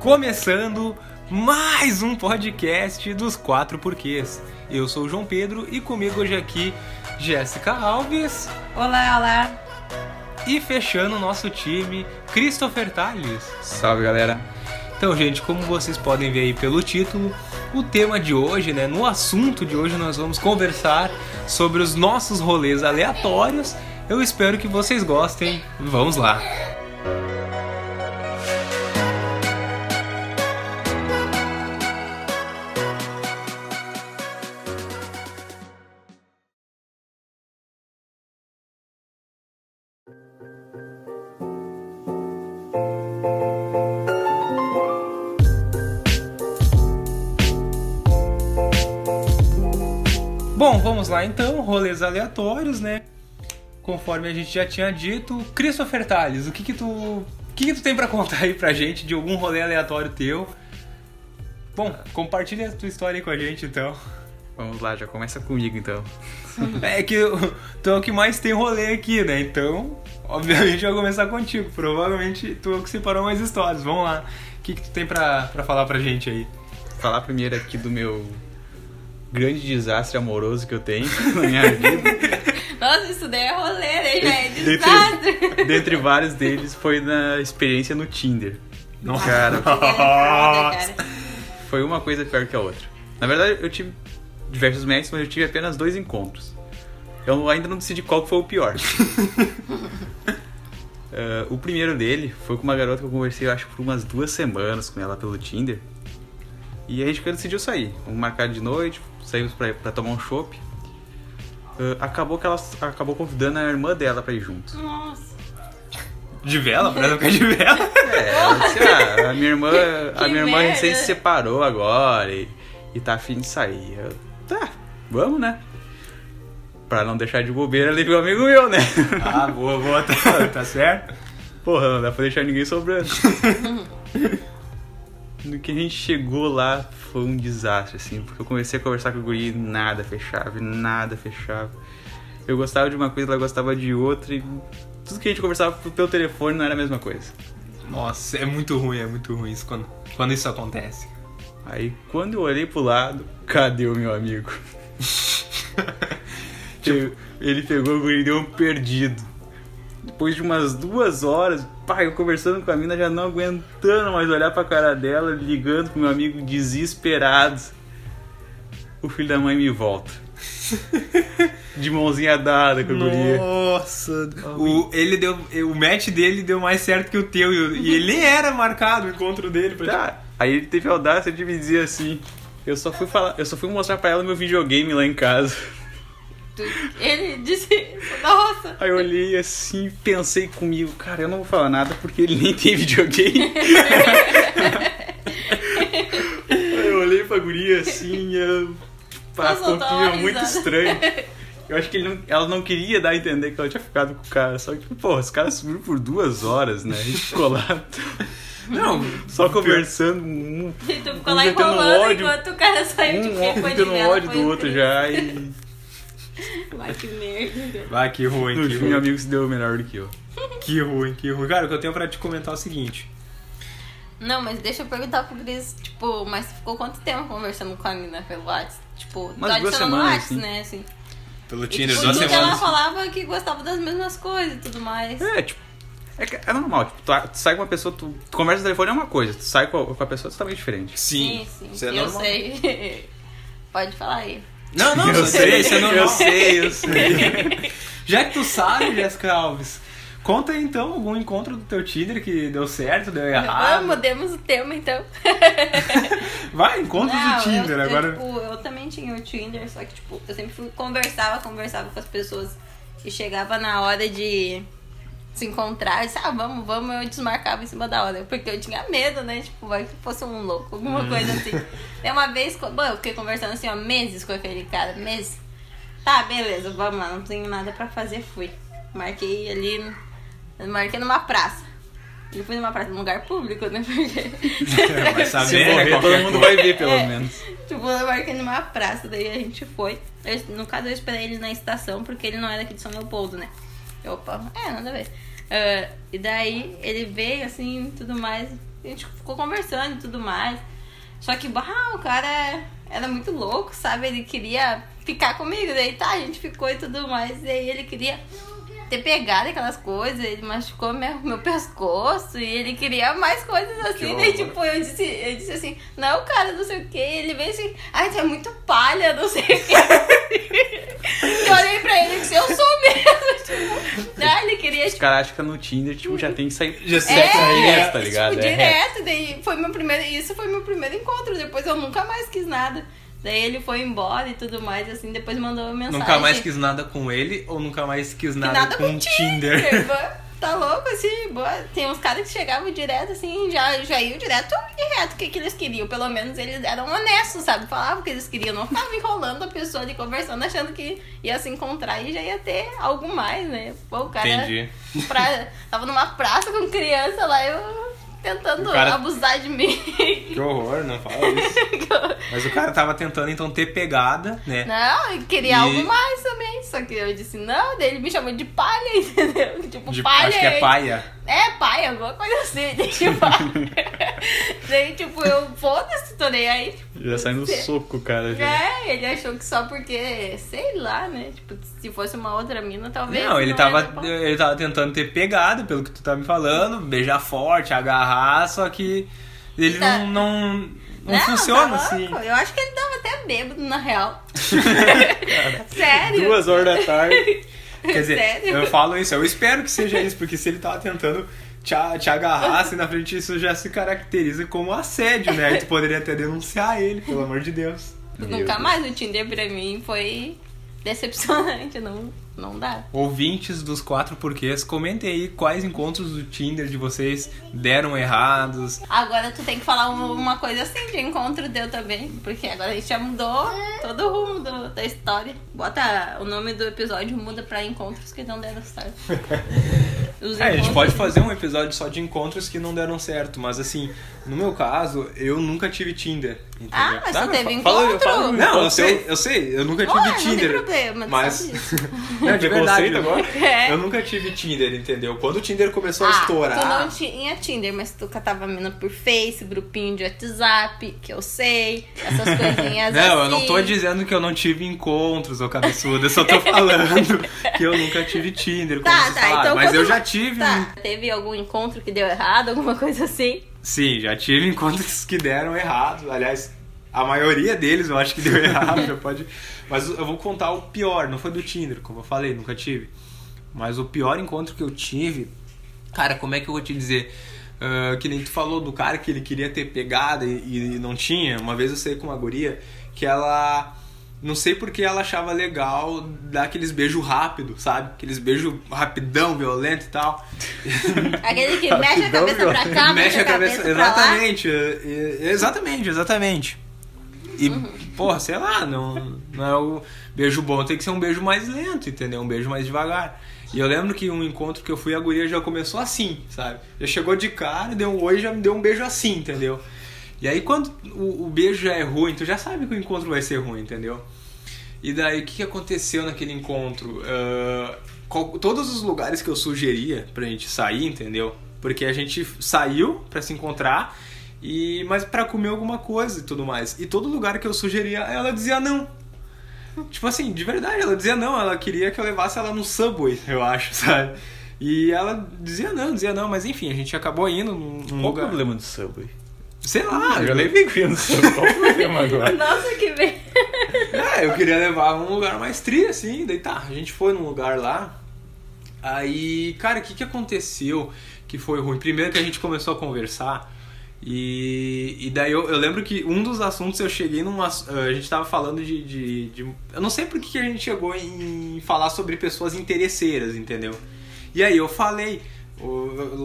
Começando mais um podcast dos quatro porquês. Eu sou o João Pedro e comigo hoje aqui Jéssica Alves Olá, olá. e fechando o nosso time Christopher Tales. Salve galera. Então, gente, como vocês podem ver aí pelo título, o tema de hoje, né, no assunto de hoje nós vamos conversar sobre os nossos rolês aleatórios. Eu espero que vocês gostem. Vamos lá. Bom, lá então, rolês aleatórios, né? Conforme a gente já tinha dito, Christopher Tales, o que que tu, o que que tu tem pra contar aí pra gente de algum rolê aleatório teu? Bom, compartilha a tua história aí com a gente então. Vamos lá, já começa comigo então. É que tu é o que mais tem rolê aqui, né? Então, obviamente eu vou começar contigo. Provavelmente tu é o que separou mais histórias. Vamos lá. O que que tu tem pra, pra falar pra gente aí? Falar primeiro aqui do meu grande desastre amoroso que eu tenho na minha vida. Nossa, isso daí é rolê, né, gente? Dentre, Desastre. dentre vários deles foi na experiência no Tinder. Nossa. Cara, foi uma coisa pior que a outra. Na verdade, eu tive diversos médicos, mas eu tive apenas dois encontros. Eu ainda não decidi qual foi o pior. Eh, o primeiro dele foi com uma garota que eu conversei, eu acho, por umas duas semanas com ela pelo Tinder. E a gente decidiu sair. Vamos marcar de noite, saímos pra, pra tomar um chopp. Eh, acabou que ela acabou convidando a irmã dela pra ir junto. Nossa. De vela? Pra não ficar de vela? É, ela disse, ah, a minha irmã, a minha irmã merda. recém se separou agora e, e tá afim de sair. Eu, tá, vamos, né? Pra não deixar de bobeira, levei um amigo meu, né? Ah, boa, boa, tá, tá certo? Porra, não dá pra deixar ninguém sobrando. No que a gente chegou lá foi um desastre, assim, porque eu comecei a conversar com o guri e nada fechava, nada fechava. Eu gostava de uma coisa, ela gostava de outra, e tudo que a gente conversava pelo telefone não era a mesma coisa. Nossa, é muito ruim, é muito ruim isso quando, quando isso acontece. Aí quando eu olhei pro lado, cadê o meu amigo? Tipo, ele pegou o guri e deu um perdido. Depois de umas duas horas, pai, eu conversando com a mina, já não aguentando mais olhar pra cara dela, ligando pro meu amigo desesperado. O filho da mãe me volta. De mãozinha dada com a guria. Nossa, o, ele deu, o match dele deu mais certo que o teu e, e ele nem era marcado o encontro dele. Pra Tá. Aí ele teve a audácia de me dizer assim: eu só fui falar, eu só fui mostrar pra ela meu videogame lá em casa. Ele disse, nossa. Aí eu olhei assim e pensei comigo, cara, eu não vou falar nada porque ele nem tem videogame. Aí eu olhei pra guria assim, eu. Pá, um clima uma muito estranho. Eu acho que ele não- ela não queria dar a entender que ela tinha ficado com o cara. Só que, pô, os caras subiram por duas horas, né? A gente ficou lá Não, só conversando, um, E tu ficou Um lá enrolando ódio. enquanto o cara saiu de um quem um de tendo vela. ódio do outro já e Ai, que merda. vai que ruim, no que fim ruim. meu amigo se deu melhor do que eu. Que ruim, que ruim. Cara, o que eu tenho pra te comentar é o seguinte. Não, mas deixa eu perguntar pro Cris, tipo, mas você ficou quanto tempo conversando com a mina pelo WhatsApp? Tipo, Umas adicionou no semanas, WhatsApp, assim. né, assim. Pelo E, Tinder, tipo, duas que ela semanas. falava que gostava das mesmas coisas e tudo mais. É, tipo. É, é normal, tipo, tu, tu sai com uma pessoa, tu, tu conversa no telefone é uma coisa, tu sai com a, com a pessoa é totalmente diferente. Sim, sim, isso é eu normal. sei. Pode falar aí. Não, não, eu sei, isso é normal. eu sei, eu sei. Já que tu sabe, Jéssica Alves, conta aí, então algum encontro do teu Tinder que deu certo, deu errado. mudemos o tema então. Vai, encontro Não, do Tinder eu, agora. Eu, tipo, eu também tinha o Tinder, só que tipo, eu sempre fui, conversava, conversava com as pessoas e chegava na hora de se encontrar, eu disse, ah, vamos, vamos, eu desmarcava em cima da hora. Porque eu tinha medo, né? Tipo, vai que fosse um louco, alguma coisa assim. Daí uma vez, bom, eu fiquei conversando assim, ó, meses com aquele cara, meses. Tá, beleza, vamos lá, não tenho nada pra fazer, fui. Marquei ali, marquei numa praça. E fui numa praça, num lugar público, né? Porque. Vai Se saber, né? morrer, todo qualquer mundo vai ver, pelo É. menos. Tipo, eu marquei numa praça, daí a gente foi. Eu- no caso, eu esperei ele na estação, porque ele não era aqui de São Leopoldo, né? Eu, Opa, é, nada a ver. Ah, e daí ele veio assim tudo mais. a gente ficou conversando e tudo mais. Só que, bah, o cara era muito louco, sabe? Ele queria ficar comigo, daí tá, a gente ficou e tudo mais. E aí ele queria ter pegado aquelas coisas, ele machucou meu, meu pescoço e ele queria mais coisas assim. Daí, tipo, eu disse, eu disse assim, não, cara, não sei o que. Ele veio assim, ai, tu é muito palha, não sei o que. eu olhei pra ele e disse, eu sou mesmo. Tipo, ah, ele queria, Os tipo, caras acham que no Tinder, tipo, já tem que sair Já sexo é, direto, tá ligado? Tipo, É direto, daí foi meu primeiro. Isso foi meu primeiro encontro. Depois eu nunca mais quis nada. Daí ele foi embora e tudo mais, assim, depois mandou uma mensagem. Nunca mais quis nada com ele ou nunca mais quis nada, nada com com o Tinder? Tinder. Tá louco, assim, boa. Tem uns caras que chegavam direto, assim, já, já iam direto e reto o que, que eles queriam. Pelo menos eles eram honestos, sabe? Falavam o que eles queriam, não ficavam enrolando a pessoa ali conversando, achando que ia se encontrar e já ia ter algo mais, né? Pô, o cara Entendi. pra- tava numa praça com criança lá, eu tentando cara- abusar de mim. Que horror, não fala isso. Mas o cara tava tentando então ter pegada, né? Não, eu queria E- algo mais também. Só que eu disse, não, daí ele me chamou de palha, entendeu? Tipo, De- palha. acho que é paia. É, pai, alguma coisa assim. Daí, tipo, daí, tipo eu, foda-se, tô nem aí. Tipo, Já sai no soco, cara. já. É, ele achou que só porque, sei lá, né? Tipo, se fosse uma outra mina, talvez. Não, ele ia tava, ele tava tentando ter pegada, pelo que tu tá me falando, beijar forte, agarrar, só que ele Tá. não, não, não, funciona tá assim. Eu acho que ele tava até bêbado, na real. Sério? Duas horas da tarde. Quer dizer, Sério? eu falo isso, eu espero que seja isso, porque se ele tava tentando te, a- te agarrar assim na frente, isso já se caracteriza como assédio, né? Aí tu poderia até denunciar ele, pelo amor de Deus. Meu Nunca Deus. mais o Tinder pra mim foi decepcionante, não, não dá. Ouvintes dos quatro porquês, comentem aí quais encontros do Tinder de vocês deram errados. Agora tu tem que falar uma, uma coisa assim de encontro deu também, porque agora a gente já mudou todo o rumo do- da história. Bota o nome do episódio, muda pra encontros que não deram certo. É, a gente pode fazer um episódio só de encontros que não deram certo, mas assim, no meu caso, eu nunca tive Tinder. Entendeu? Ah, mas tu mas teve fa- fala- encontro? fala um Não, eu sei, eu sei, eu nunca Ué, tive não tem Tinder. problema, mas. Não, de verdade, agora? É. eu nunca tive Tinder, entendeu? Quando o Tinder começou a Ah, estourar, tu não tinha Tinder, mas tu catava mina por Face, grupinho de WhatsApp, que eu sei, essas coisinhas assim. Não, eu não tô dizendo que eu não tive encontros, ô cabeçudo. Eu só tô falando que eu nunca tive Tinder, como Tá, vocês tá, falaram. então Mas eu já tive. Tá, teve algum encontro que deu errado, alguma coisa assim? Sim, já tive encontros que deram errado. Aliás, a maioria deles eu acho que deu errado, já pode. Mas eu vou contar o pior, não foi do Tinder, como eu falei, nunca tive. Mas o pior encontro que eu tive, cara, como é que eu vou te dizer? Ah, que nem tu falou do cara que ele queria ter pegada e, e não tinha. Uma vez eu saí com uma guria que ela. Não sei porque ela achava legal dar aqueles beijos rápidos, sabe? Aqueles beijos rapidão, violento e tal. Aquele que mexe a cabeça pra cá, mexe a cabeça, pra lá. exatamente, exatamente, exatamente. E, Uhum. Porra, sei lá, não, não é o beijo bom, tem que ser um beijo mais lento, entendeu? Um beijo mais devagar. E eu lembro que um encontro que eu fui, a guria já começou assim, sabe? Já chegou de cara, deu um oi já me deu um beijo assim, entendeu? E aí quando o, o beijo já é ruim, tu já sabe que o encontro vai ser ruim, entendeu? E daí o que, aconteceu naquele encontro? Ah, qual- todos os lugares que eu sugeria pra gente sair, entendeu? Porque a gente saiu pra se encontrar, e mas pra comer alguma coisa e tudo mais. E todo lugar que eu sugeria, ela dizia não. Tipo assim, de verdade, ela dizia não, ela queria que eu levasse ela no Subway, eu acho, sabe? E ela dizia não, dizia não, mas enfim, a gente acabou indo num, Qual o lugar. problema do Subway? Sei lá, Ah, eu já levei com no Subway. Qual o problema agora? Nossa, que bem. É, eu queria levar um lugar mais tri, assim, daí tá, a gente foi num lugar lá. Aí, cara, o que que aconteceu que foi ruim? Primeiro que a gente começou a conversar e, e daí eu, eu lembro que um dos assuntos eu cheguei numa. A gente tava falando de. de, de- eu não sei por que a gente chegou em falar sobre pessoas interesseiras, entendeu? E aí eu falei.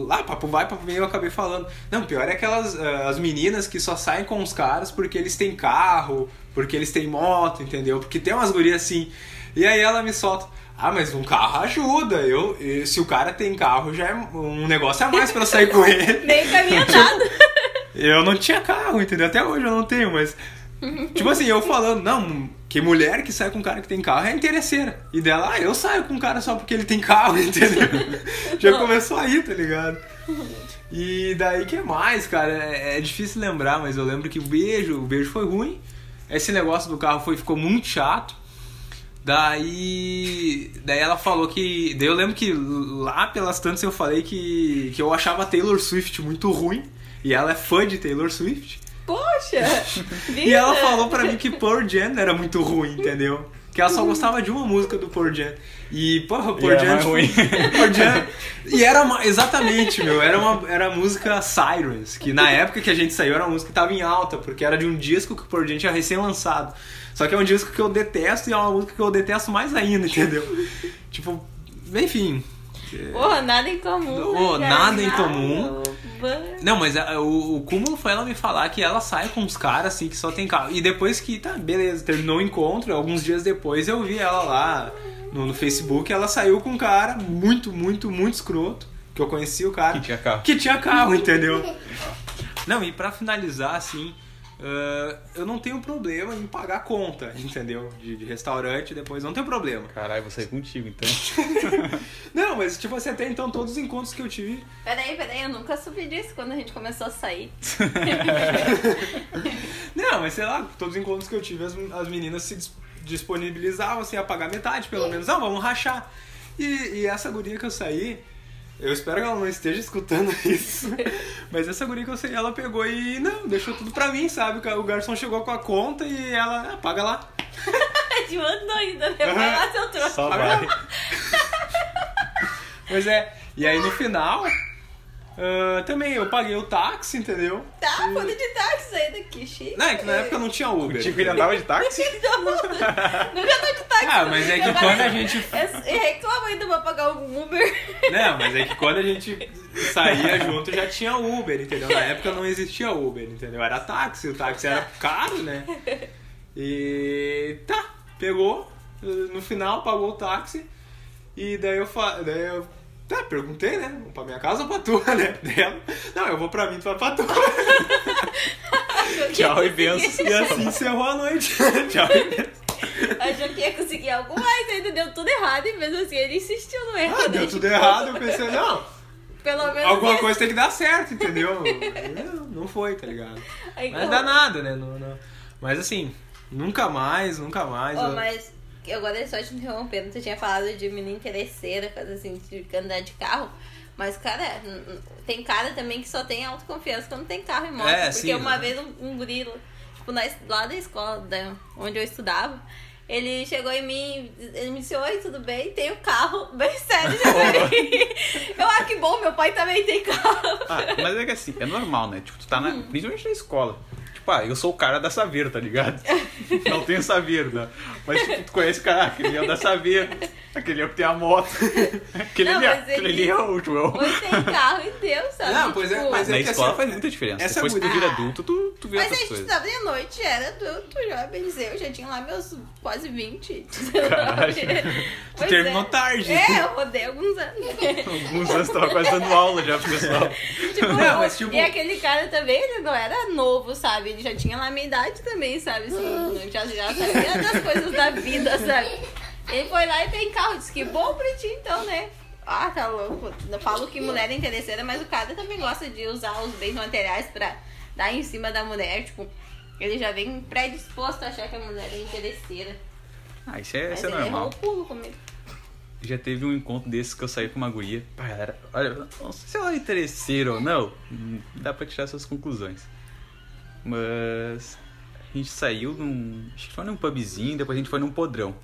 Lá, papo vai, papo vem, eu acabei falando. Não, pior é aquelas ah, as meninas que só saem com os caras porque eles têm carro, porque eles têm moto, entendeu? Porque tem umas gurias assim. E aí ela me solta. Ah, mas um carro ajuda. Eu, se o cara tem carro, já é um negócio a mais pra sair com ele. Nem caminho nada. Eu não tinha carro, entendeu? Até hoje eu não tenho, mas. Tipo assim, eu falando, não, que mulher que sai com um cara que tem carro é interesseira. E dela, ah, eu saio com um cara só porque ele tem carro, entendeu? Já começou aí, tá ligado? E daí que mais, cara? É, é difícil lembrar, mas eu lembro que o beijo, o beijo foi ruim. Esse negócio do carro foi, ficou muito chato. Daí, daí ela falou que. Daí eu lembro que lá pelas tantas eu falei que, que eu achava Taylor Swift muito ruim. E ela é fã de Taylor Swift. Poxa! E ela falou pra mim que Pearl Jam era muito ruim, entendeu? Que ela só gostava de uma música do Pearl Jam. E, porra, Pearl era Jam. tipo, ruim. Pearl Jam. E era uma, exatamente, meu. Era, uma, era a música Sirens, que na época que a gente saiu era uma música que tava em alta, porque era de um disco que o Pearl Jam tinha recém-lançado. Só que é um disco que eu detesto e é uma música que eu detesto mais ainda, entendeu? tipo, enfim. Porra, nada em comum. Oh, né, nada em comum. Não, mas a- o, o cúmulo foi ela me falar que ela sai com uns caras assim que só tem carro. E depois que, tá, beleza, terminou o encontro, alguns dias depois eu vi ela lá no, no Facebook, ela saiu com um cara muito, muito, muito escroto. Que eu conheci o cara. Que tinha carro. Que tinha carro, entendeu? Não, e pra finalizar, assim, ah, eu não tenho problema em pagar conta, entendeu? De, de restaurante depois, não tenho problema. Caralho, vou sair contigo então. Não, mas tipo assim, até então todos os encontros que eu tive Peraí, peraí, eu nunca soube disso quando a gente começou a sair. Não, mas sei lá, todos os encontros que eu tive, as, as meninas se dis- disponibilizavam assim, a pagar metade, pelo menos. Não, vamos rachar. E, e essa guria que eu saí, eu espero que ela não esteja escutando isso. Mas essa guria que eu saí, ela pegou e não, deixou tudo pra mim, sabe? O garçom chegou com a conta e ela, ah, paga lá. De mandou ainda, né? Vai lá seu troço. Só vai. lá. Pois é. E aí no final, ah, também eu paguei o táxi, entendeu? Tá, foda de táxi sair daqui, chique. Não, é que na época não tinha Uber. Tipo, ele andava de táxi? Não, nunca tô de táxi. Ah, mas é que Agora, quando a gente eu reclamo ainda pra pagar um Uber. Não, mas é que quando a gente saía junto já tinha Uber, entendeu? Na época não existia Uber, entendeu? Era táxi, o táxi era caro, né? E tá, pegou, no final pagou o táxi e daí eu fa... daí eu tá, perguntei, né? Pra minha casa ou pra tua, né? Dela. Não, eu vou pra mim, tu vai pra tua. Tchau e benção. E assim encerrou a noite. Tchau. e benção. Achou que ia conseguir algo mais, ainda deu tudo errado e mesmo assim ele insistiu no erro. Ah, né? deu tudo errado, eu pensei, não, Pelo menos. alguma isso. coisa tem que dar certo, entendeu? Não, não foi, tá ligado? Aí, Mas dá nada, né? Não, não. Mas assim, nunca mais, nunca mais. ô, eu- mas agora só te interrompendo, você tinha falado de menina interesseira, coisa assim, de andar de carro. Mas, cara, tem cara também que só tem autoconfiança quando tem carro e moto. É, porque sim, uma né? vez um, um guri, tipo, na, lá da escola da, onde eu estudava, ele chegou em mim, ele me disse, oi, tudo bem? Tenho carro, bem sério. já eu, ah, que bom, meu pai também tem carro. Ah, mas é que assim, é normal, né? Tipo, tu tá na. Principalmente na escola. Tipo, ah, eu sou o cara da Saveiro, tá ligado? Não tenho Saveiro, né? Mas tipo, tu conhece o cara, ah, aquele é o da Saveiro, aquele é o que tem a moto. Aquele, Não, ali, é- mas aquele ele- ali é o João. Hoje tem carro e Deus, sabe? Não, pois é, Tipo, mas Na é escola assim, faz muita diferença. essa Depois que tu vira adulto, tu, tu vê Mas a outras gente coisas. estava de noite, era adulto já, eu já tinha lá meus quase 20. Caralho. Tu Pois terminou é. tarde. É, eu rodei alguns anos. Alguns anos tava quase dando aula já pro pessoal. tipo, Não, mas, tipo- E aquele cara também, ele não era novo, sabe? Ele já tinha lá a minha idade também, sabe? Assim, já, já sabia das coisas da vida, sabe? Ele foi lá e tem carro, disse que bom pra ti então, né? Ah, tá louco. Eu falo que mulher é interesseira, mas o cara também gosta de usar os bens materiais pra dar em cima da mulher, tipo... Ele já vem predisposto a achar que a mulher é interesseira. Ah, isso é, Mas isso é ele errou normal. o pulo comigo. Já teve um encontro desses que eu saí com uma guria. Pá, ela era, olha, não sei se ela é interesseira ou não. hum, Dá pra tirar suas conclusões. Mas a gente saiu num. Acho que foi num pubzinho, depois a gente foi num podrão.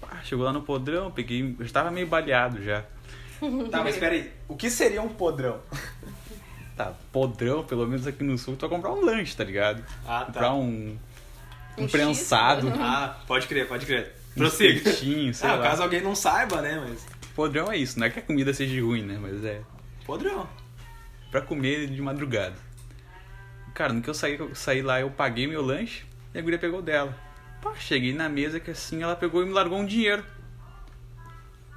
Pá, chegou lá no podrão, peguei. Eu já tava meio baleado já. Tá, mas peraí, o que seria um podrão? Tá, podrão, pelo menos aqui no sul, tu vai comprar um lanche, tá ligado? Ah, tá. Comprar um. Um Um prensado. X, Ah, pode crer, pode crer. um Prossiga. espetinho, sei Ah, lá. caso alguém não saiba, né? Mas. Podrão é isso, não é que a comida seja ruim, né? Mas é. Podrão. pra comer de madrugada. Cara, no que eu saí, eu saí lá, eu paguei meu lanche e a guria pegou dela. Pá, cheguei na mesa que assim ela pegou e me largou um dinheiro.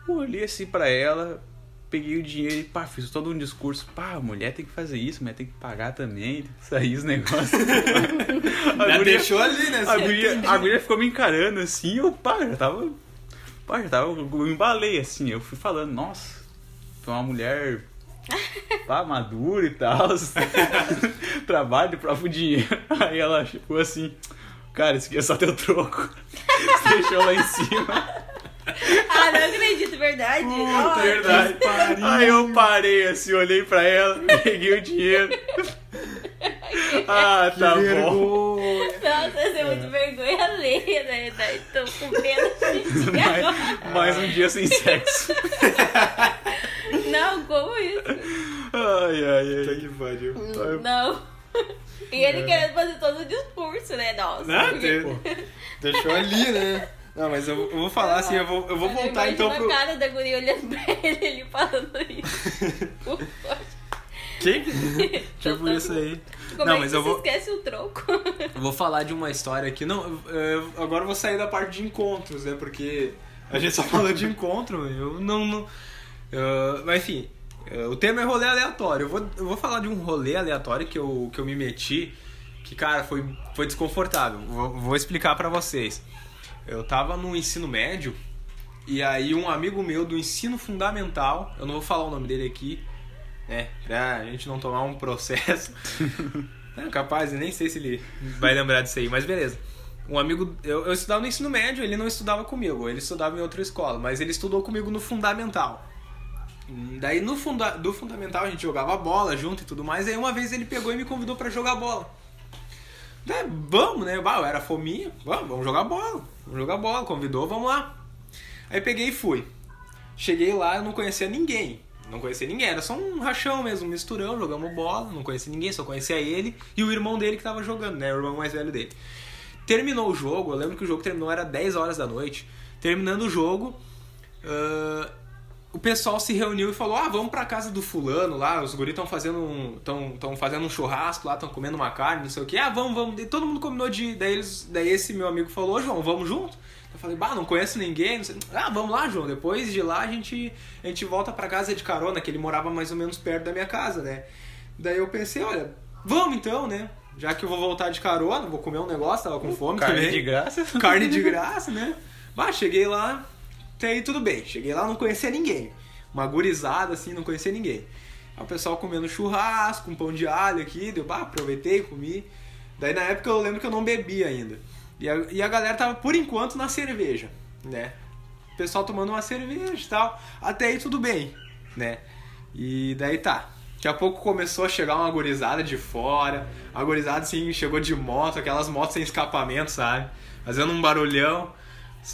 Eu olhei assim pra ela, peguei o dinheiro e pá, fiz todo um discurso. Pá, mulher tem que fazer isso, mulher tem que pagar também. Saí os negócios. a, Já deixou ali, né? a, guria, a guria ficou me encarando assim, eu pá, já tava. Pá, já tava. Eu embalei assim, eu fui falando, nossa, foi uma mulher Pá, maduro e tal. Trabalho de próprio dinheiro. Aí ela chegou assim, cara, isso aqui é só teu troco. Deixou lá em cima. Ah, não acredito, verdade. Nossa. Verdade. Aí eu parei assim, olhei pra ela, peguei o dinheiro. Ah, tá bom. Nossa, essa é muito vergonha alheia, né? Daí Tô com pena de agora. Mais um dia sem sexo. Não, como isso? Ai, ai, ai. que pariu. Não. E ele querendo fazer todo o discurso, né? Nossa. Ah, porque- te- deixou ali, né? Não, mas eu, eu vou falar assim, eu vou, eu vou voltar então pro. a cara da guria olhando pra ele, ele falando isso. Que? tipo isso aí. Como Não, é mas que eu você vou- esquece o troco? Eu vou falar de uma história aqui. Não, eu- eu- agora eu vou sair da parte de encontros, né? Porque a gente só falou de encontro, eu não. não eu- mas enfim, eh, o tema é rolê aleatório. Eu vou, eu vou falar de um rolê aleatório que eu, que eu me meti, que, cara, foi, foi desconfortável. Vou, vou explicar pra vocês. Eu tava no ensino médio e aí um amigo meu do ensino fundamental, eu não vou falar o nome dele aqui, né? Pra gente não tomar um processo. É capaz, eu nem sei se ele vai lembrar disso aí, mas beleza. Um amigo, eu, eu estudava no ensino médio, ele não estudava comigo, ele estudava em outra escola, mas ele estudou comigo no fundamental. Daí no funda, do fundamental a gente jogava bola junto e tudo mais, aí uma vez ele pegou e me convidou pra jogar bola. Daí, vamos, né? Bah, eu era fominha, vamos, vamos jogar bola. Vamos jogar bola, convidou, vamos lá. Aí peguei e fui. Cheguei lá, eu não conhecia ninguém. Não conhecia ninguém, era só um rachão mesmo, um misturão, jogamos bola, não conhecia ninguém, só conhecia ele e o irmão dele que tava jogando, né? O irmão mais velho dele. Terminou o jogo, eu lembro que o jogo terminou, era 10 horas da noite. Terminando o jogo, ah, o pessoal se reuniu e falou: Ah, vamos pra casa do fulano lá, os guris estão fazendo um. Tão, tão fazendo um churrasco lá, estão comendo uma carne, não sei o que. Ah, vamos, vamos. E todo mundo combinou de. Daí, eles, daí esse meu amigo falou, "Ô, João, vamos junto? Eu falei, bah, não conheço ninguém. Não sei. Ah, vamos lá, João. Depois de lá a gente, a gente volta pra casa de carona, que ele morava mais ou menos perto da minha casa, né? Daí eu pensei, olha, vamos então, né? Já que eu vou voltar de carona, vou comer um negócio, tava com fome Carne também. de graça. Carne de graça, né? Bah, cheguei lá, até aí tudo bem. Cheguei lá, não conhecia ninguém. Uma gurizada, assim, não conhecia ninguém. Aí o pessoal comendo churrasco, um pão de alho aqui, deu, bah, aproveitei, comi. Daí na época eu lembro que eu não bebia ainda. E a, e a galera tava, por enquanto, na cerveja, né? O pessoal tomando uma cerveja e tal. Até aí tudo bem, né? E daí tá. Daqui a pouco começou a chegar uma gurizada de fora. A gurizada, assim, chegou de moto, aquelas motos sem escapamento, sabe? Fazendo um barulhão.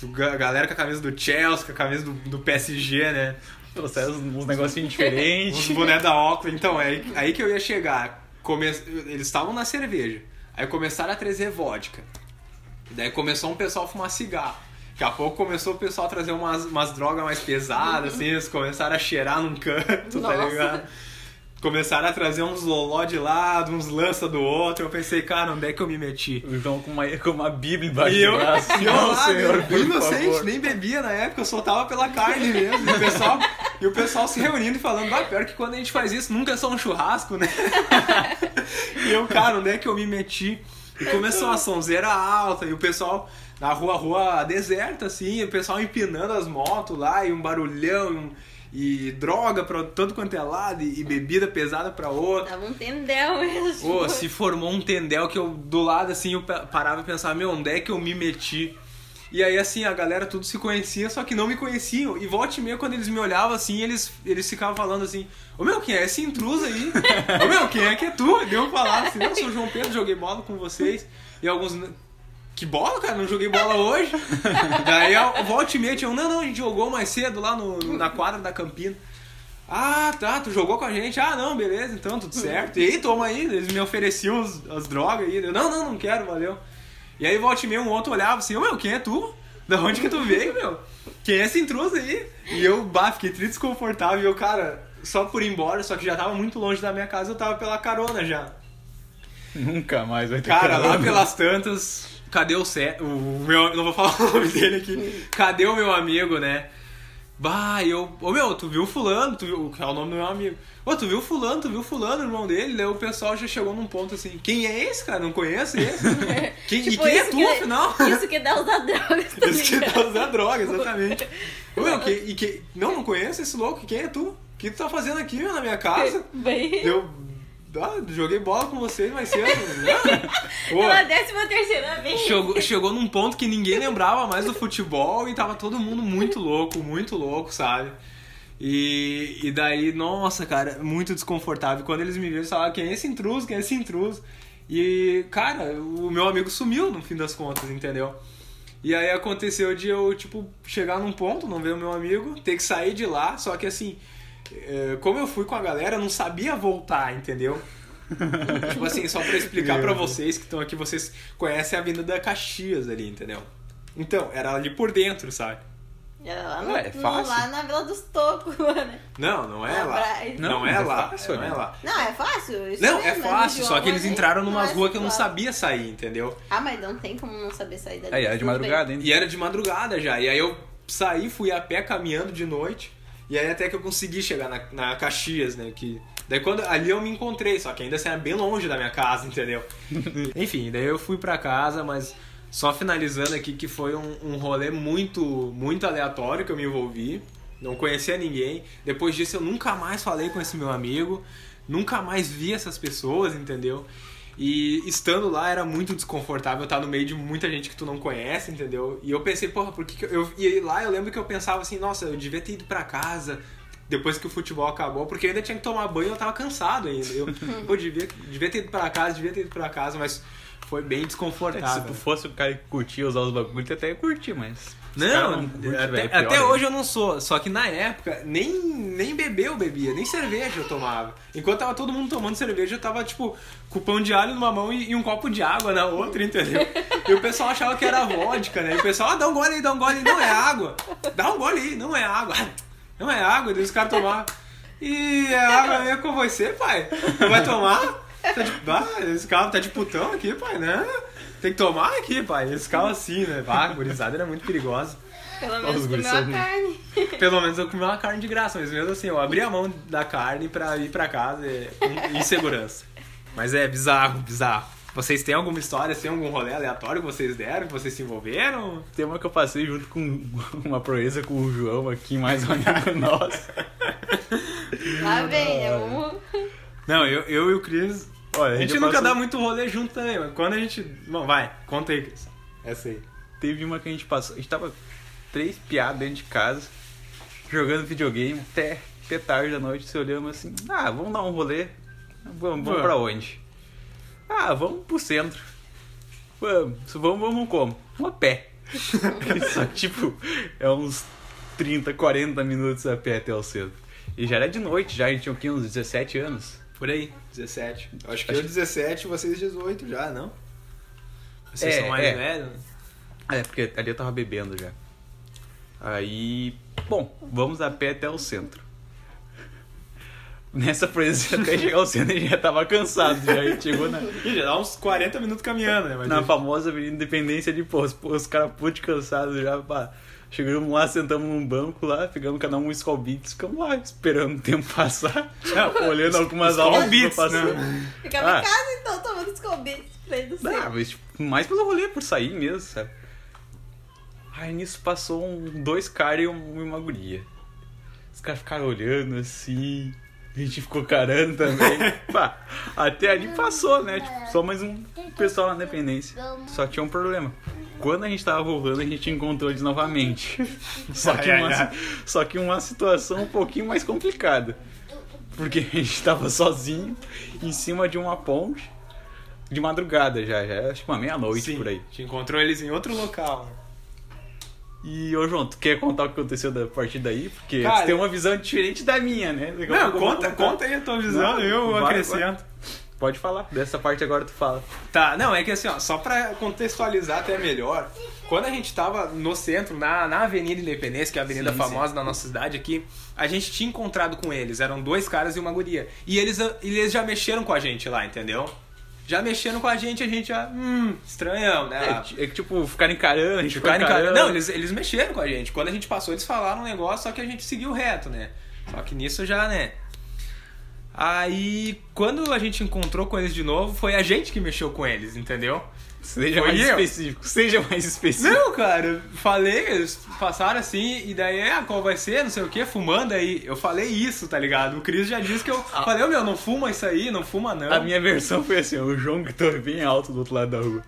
A galera com a camisa do Chelsea, com a camisa do, do PSG, né? Trouxeram uns negocinhos Os diferentes. bonés da Oakley. Então, é aí, aí que eu ia chegar. Come... Eles estavam na cerveja. Aí começaram a trazer vodka. Daí começou um pessoal a fumar cigarro. Daqui a pouco começou o pessoal a trazer umas, umas drogas mais pesadas, assim, eles começaram a cheirar num canto, tá Nossa. ligado? Começaram a trazer uns loló de lado, uns lança do outro. Eu pensei, cara, onde é que eu me meti? Então com uma, com uma bíblia embaixo E do braço. e eu Não, lá, senhor, né, por inocente, favor. nem bebia na época, eu só tava pela carne mesmo. E o pessoal, e o pessoal se reunindo e falando, vai, pior que quando a gente faz isso, nunca é só um churrasco, né? e eu, cara, onde é que eu me meti? E começou uma sonzeira alta, e o pessoal na rua, rua deserta, assim, o pessoal empinando as motos lá, e um barulhão, e, um- e droga pra todo quanto é lado, e, e bebida pesada pra outro. Tava um tendel mesmo. Pô, se formou um tendel que eu, do lado, assim, eu pa- parava e pensava, meu, onde é que eu me meti? E aí, assim, a galera tudo se conhecia, só que não me conheciam. E volta e meia, quando eles me olhavam, assim, eles, eles ficavam falando assim, ô meu, quem é esse intruso aí? ô meu, quem é que é tu? Deu falar assim, eu sou o João Pedro, joguei bola com vocês. E alguns... Que bola, cara? Não joguei bola hoje. Daí, eu- volta e meia, tinha um, não, não, a gente jogou mais cedo lá no, na quadra da Campina. Ah, tá, tu jogou com a gente? Ah, não, beleza, então, tudo certo. E aí, toma aí, eles me ofereciam os- as drogas aí. Eu, não, não, não quero, valeu. E aí, volta e meia, um outro olhava assim, ô meu, quem é tu? Da onde que tu veio, meu? Quem é esse intruso aí? E eu, bah, fiquei triste desconfortável. E eu, cara, só por ir embora, só que já tava muito longe da minha casa, eu tava pela carona já. Nunca mais vai ter Cara, lá carona. pelas tantas, cadê o Cé? O meu, não vou falar o nome dele aqui. Cadê o meu amigo, né? Bah, eu. Ô meu, tu viu fulano, tu viu. Que é o nome do meu amigo. Ô, tu viu fulano, tu viu fulano, irmão dele? Daí o pessoal já chegou num ponto assim, quem é esse, cara? Não conheço esse? Quem, e Tipo, quem é isso tu, que- afinal? Isso que dá usar drogas, tá Esse que ligado? tá usando droga, exatamente. Ô, meu, que, e que, não, não conheço esse louco, quem é tu? que tu tá fazendo aqui, meu, na minha casa? Bem. Ah, joguei bola com vocês mais cedo. né? Pela décima terceira vez. chegou, chegou num ponto que ninguém lembrava mais do futebol e tava todo mundo muito louco, muito louco, sabe? E, e daí, nossa, cara, muito desconfortável. Quando eles me viram, eles falavam, quem é esse intruso, quem é esse intruso? E, cara, o meu amigo sumiu no fim das contas, entendeu? E aí aconteceu de eu, tipo, chegar num ponto, não ver o meu amigo, ter que sair de lá, só que assim, como eu fui com a galera, eu não sabia voltar, entendeu? tipo assim, só pra explicar pra vocês que estão aqui, vocês conhecem a Avenida Caxias ali, entendeu? Então, era ali por dentro, sabe? Era lá, no, é no- fácil. lá na Vila dos Tocos, mano. Não, não é lá. Não, Não, é é lá, fácil, não é né? lá. Não, é fácil. isso Não, mesmo, é fácil, no só que eles entraram é ruas que eu não sabia sair, entendeu? Ah, mas não tem como não saber sair dali. Aí era de madrugada ainda. E era de madrugada já. E aí eu saí, fui a pé caminhando de noite. E aí até que eu consegui chegar na, na Caxias, né? Que, daí quando ali eu me encontrei, só que ainda assim era bem longe da minha casa, entendeu? Enfim, daí eu fui pra casa, mas só finalizando aqui que foi um, um rolê muito, muito aleatório que eu me envolvi. Não conhecia ninguém. Depois disso eu nunca mais falei com esse meu amigo. Nunca mais vi essas pessoas, entendeu? E estando lá era muito desconfortável estar no meio de muita gente que tu não conhece, entendeu? E eu pensei, porra, por que, que eu. eu- E lá eu lembro que eu pensava assim, nossa, eu devia ter ido pra casa depois que o futebol acabou, porque eu ainda tinha que tomar banho e eu tava cansado ainda. Eu, pô, devia, devia ter ido pra casa, devia ter ido pra casa, mas foi bem É, se desconfortável. tu fosse o cara que curtia usar os bagulhos, tu até ia curtir, mas. Não, cara curte, até, velho, é até hoje eu não sou. Só que na época, nem, nem beber eu bebia, nem cerveja eu tomava. Enquanto tava todo mundo tomando cerveja, eu tava, tipo, com pão de alho numa mão e, e um copo de água na outra, entendeu? E o pessoal achava que era vodka, né? E o pessoal, ah, dá um gole aí, dá um gole aí. Não é água. Dá um gole aí, não é água. Não é água, e os caras tomavam. E é água é com você, pai. Não vai tomar? Tá de, ah, esse carro tá de putão aqui, pai, né? Tem que tomar aqui, pai. Esse carro assim, né? Ah, a gurizada era muito perigosa. Pelo Os menos comeu a são- carne. Pelo menos eu comi uma carne de graça, mas mesmo assim, eu abri a mão da carne pra ir pra casa em, em segurança. Mas é bizarro, bizarro. Vocês têm alguma história, tem algum rolê aleatório que vocês deram, que vocês se envolveram? Tem uma que eu passei junto com uma proeza com o João aqui, mais amigo nosso. Lá vem, né? Vamos... Não, eu, eu e o Cris. Olha, A gente já nunca passou- dá muito rolê junto também, mas quando a gente. Bom, vai, conta aí, Cris. Essa aí. Teve uma que a gente passou. A gente tava três piadas dentro de casa, jogando videogame até, até tarde da noite, se olhando assim, ah, vamos dar um rolê. Vamos, vamos pra onde? Ah, vamos pro centro. Vamos, vamos, vamos como? Vamos a pé. Só que, tipo, é uns 30, 40 minutos a pé até o centro. E já era de noite, já a gente tinha? Uns 17 anos. Por aí, 17. Eu acho que Acho eu 17 vocês 18 já, não? Vocês É, são mais é. velhos? É, porque ali eu tava bebendo já. Aí, bom, vamos a pé até o centro. Nessa presa até chegar ao centro a gente já tava cansado, já chegou na, Ih, já dá uns 40 minutos caminhando, né? Mas na famosa Avenida Independência de pô, os, os caras putos cansados já, pá. Chegamos lá, sentamos num banco lá, pegamos cada um um Skull Beats, ficamos lá esperando o tempo passar, olhando algumas Skull aulas Beats, passando. né? Ficava Ah. em casa, então, tomando escobitos pra ir do Ah, mas tipo, mais pelo rolê, por sair mesmo, sabe? Aí nisso passou um, dois caras e um- uma guria. Os caras ficaram olhando assim. A gente ficou carando também. Pá, até ali passou, né? Tipo, só mais um pessoal na dependência. Só tinha um problema. Quando a gente tava voltando, a gente encontrou eles novamente. Só que, uma, só que uma situação um pouquinho mais complicada. Porque a gente tava sozinho em cima de uma ponte de madrugada já, já era tipo uma meia-noite por aí. A gente encontrou eles em outro local. E, ô João, tu quer contar o que aconteceu da partir daí? Porque Cara, tu tem uma visão diferente da minha, né? Não, conta, conta aí a tua visão, Não, eu vai, acrescento. Pode falar, dessa parte agora tu fala. Tá, não, é que assim, ó, só pra contextualizar até melhor, quando a gente tava no centro, na, na Avenida Independência, que é a avenida Sim, famosa da nossa cidade aqui, a gente tinha encontrado com eles, eram dois caras e uma guria. E eles, eles já mexeram com a gente lá, entendeu? Já mexendo com a gente, a gente já, hum, estranhão, né? É, é que, tipo, ficar encarando, ficou Ficaram encarando. Não, eles, eles mexeram com a gente. Quando a gente passou, eles falaram um negócio, só que a gente seguiu reto, né? Só que nisso já, né? Aí, quando a gente encontrou com eles de novo, foi a gente que mexeu com eles, entendeu? Seja Foi mais eu? específico, seja mais específico. Não, cara, falei, eles passaram assim, e daí, ah, qual vai ser, não sei o que, fumando aí. Eu falei isso, tá ligado? O Cris já disse que eu falei, ô meu, não fuma isso aí, não fuma não. A minha versão foi assim, o João gritou bem alto do outro lado da rua.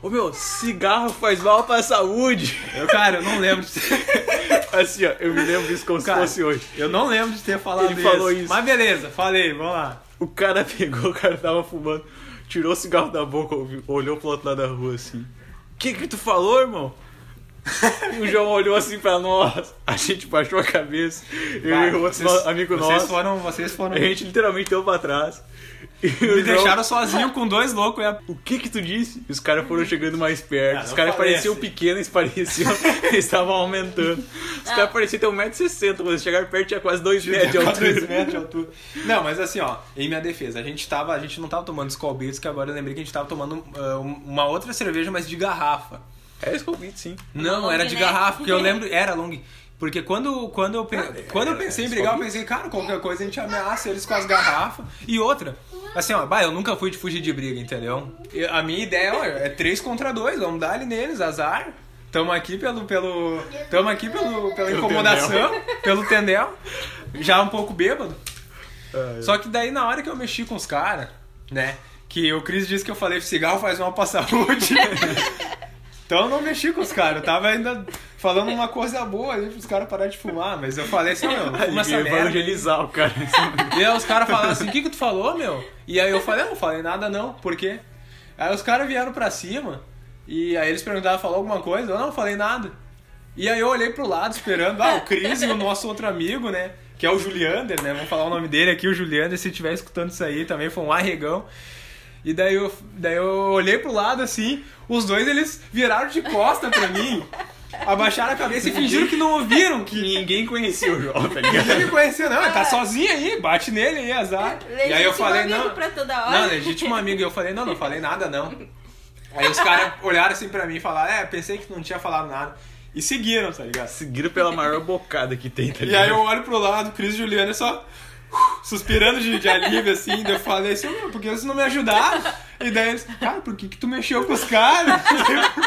Ô meu, cigarro faz mal pra saúde. Eu, cara, eu não lembro Assim, ó, eu me lembro disso como Cara, se fosse hoje. eu não lembro de ter falado Ele falou isso. isso. Mas beleza, falei, vamos lá. O cara pegou, o cara tava fumando, tirou o cigarro da boca, olhou pro outro lado da rua assim. O que que tu falou, irmão? E o João olhou assim pra nós, a gente baixou a cabeça, eu Vai, e o outro vocês- amigo vocês nosso, Foram, vocês foram. a gente literalmente deu pra trás. E Me deixaram sozinho com dois loucos. E O que que tu disse? E os caras foram chegando mais perto. Ah, os caras pareciam assim. pequenos, eles pareciam. eles estavam aumentando. Os caras pareciam ter 1,60m. Quando eles chegaram perto, tinha quase 2 metros de altura. dois metros de altura. Não, mas assim, ó, em minha defesa, a gente tava, a gente não tava tomando Beats, que agora eu lembrei que a gente tava tomando ah, uma outra cerveja, mas de garrafa. É Skull sim. Não, Long era de neck. garrafa, porque eu lembro, era long. Porque quando, quando, eu, pe- Ah, quando eu é, pensei em é brigar, eu pensei, cara, qualquer coisa a gente ameaça eles com as garrafas. E outra, assim, ó, bah, eu nunca fui de fugir de briga, entendeu? E a minha ideia ó, é três contra dois, vamos dar ali neles, azar. Tamo aqui pelo. pelo tamo aqui pelo, pela incomodação, pelo tendel. Já um pouco bêbado. Ah, Só que daí na hora que eu mexi com os caras, né? Que o Cris disse que eu falei cigarro faz mal pra saúde. então eu não mexi com os caras. Eu tava ainda falando uma coisa boa ali pros caras pararem de fumar. Mas eu falei assim, meu, não fuma essa merda. evangelizar o cara. E aí os caras falaram assim, o que que tu falou, meu? E aí eu falei, não falei nada não, por quê? Aí os caras vieram pra cima e aí eles perguntaram, falou alguma coisa? Eu não falei nada. E aí eu olhei pro lado esperando, ah, o Cris e o nosso outro amigo, né? Que é o Juliander, né? Vamos falar o nome dele aqui, o Juliander, se estiver escutando isso aí, também foi um arregão. E daí eu, daí eu olhei pro lado assim, os dois eles viraram de costa pra mim, abaixaram a cabeça e fingiram que não ouviram, que Ninguém conhecia o João, tá Ninguém ligado? me conhecia, não. Ele tá sozinho aí, bate nele aí, azar. E aí eu Legítimo falei, amigo não. pra toda hora. Não, legítimo amigo. E eu falei, não, não falei nada, não. Aí os caras olharam assim pra mim e falaram, é, pensei que não tinha falado nada. E seguiram, tá ligado? Seguiram pela maior bocada que tem, tá E ligado? aí eu olho pro lado, Cris e Juliana só suspirando de, de alívio, assim. Daí eu falei assim, meu, por que vocês não me ajudaram? E daí eles, cara, por que, que tu mexeu com os caras?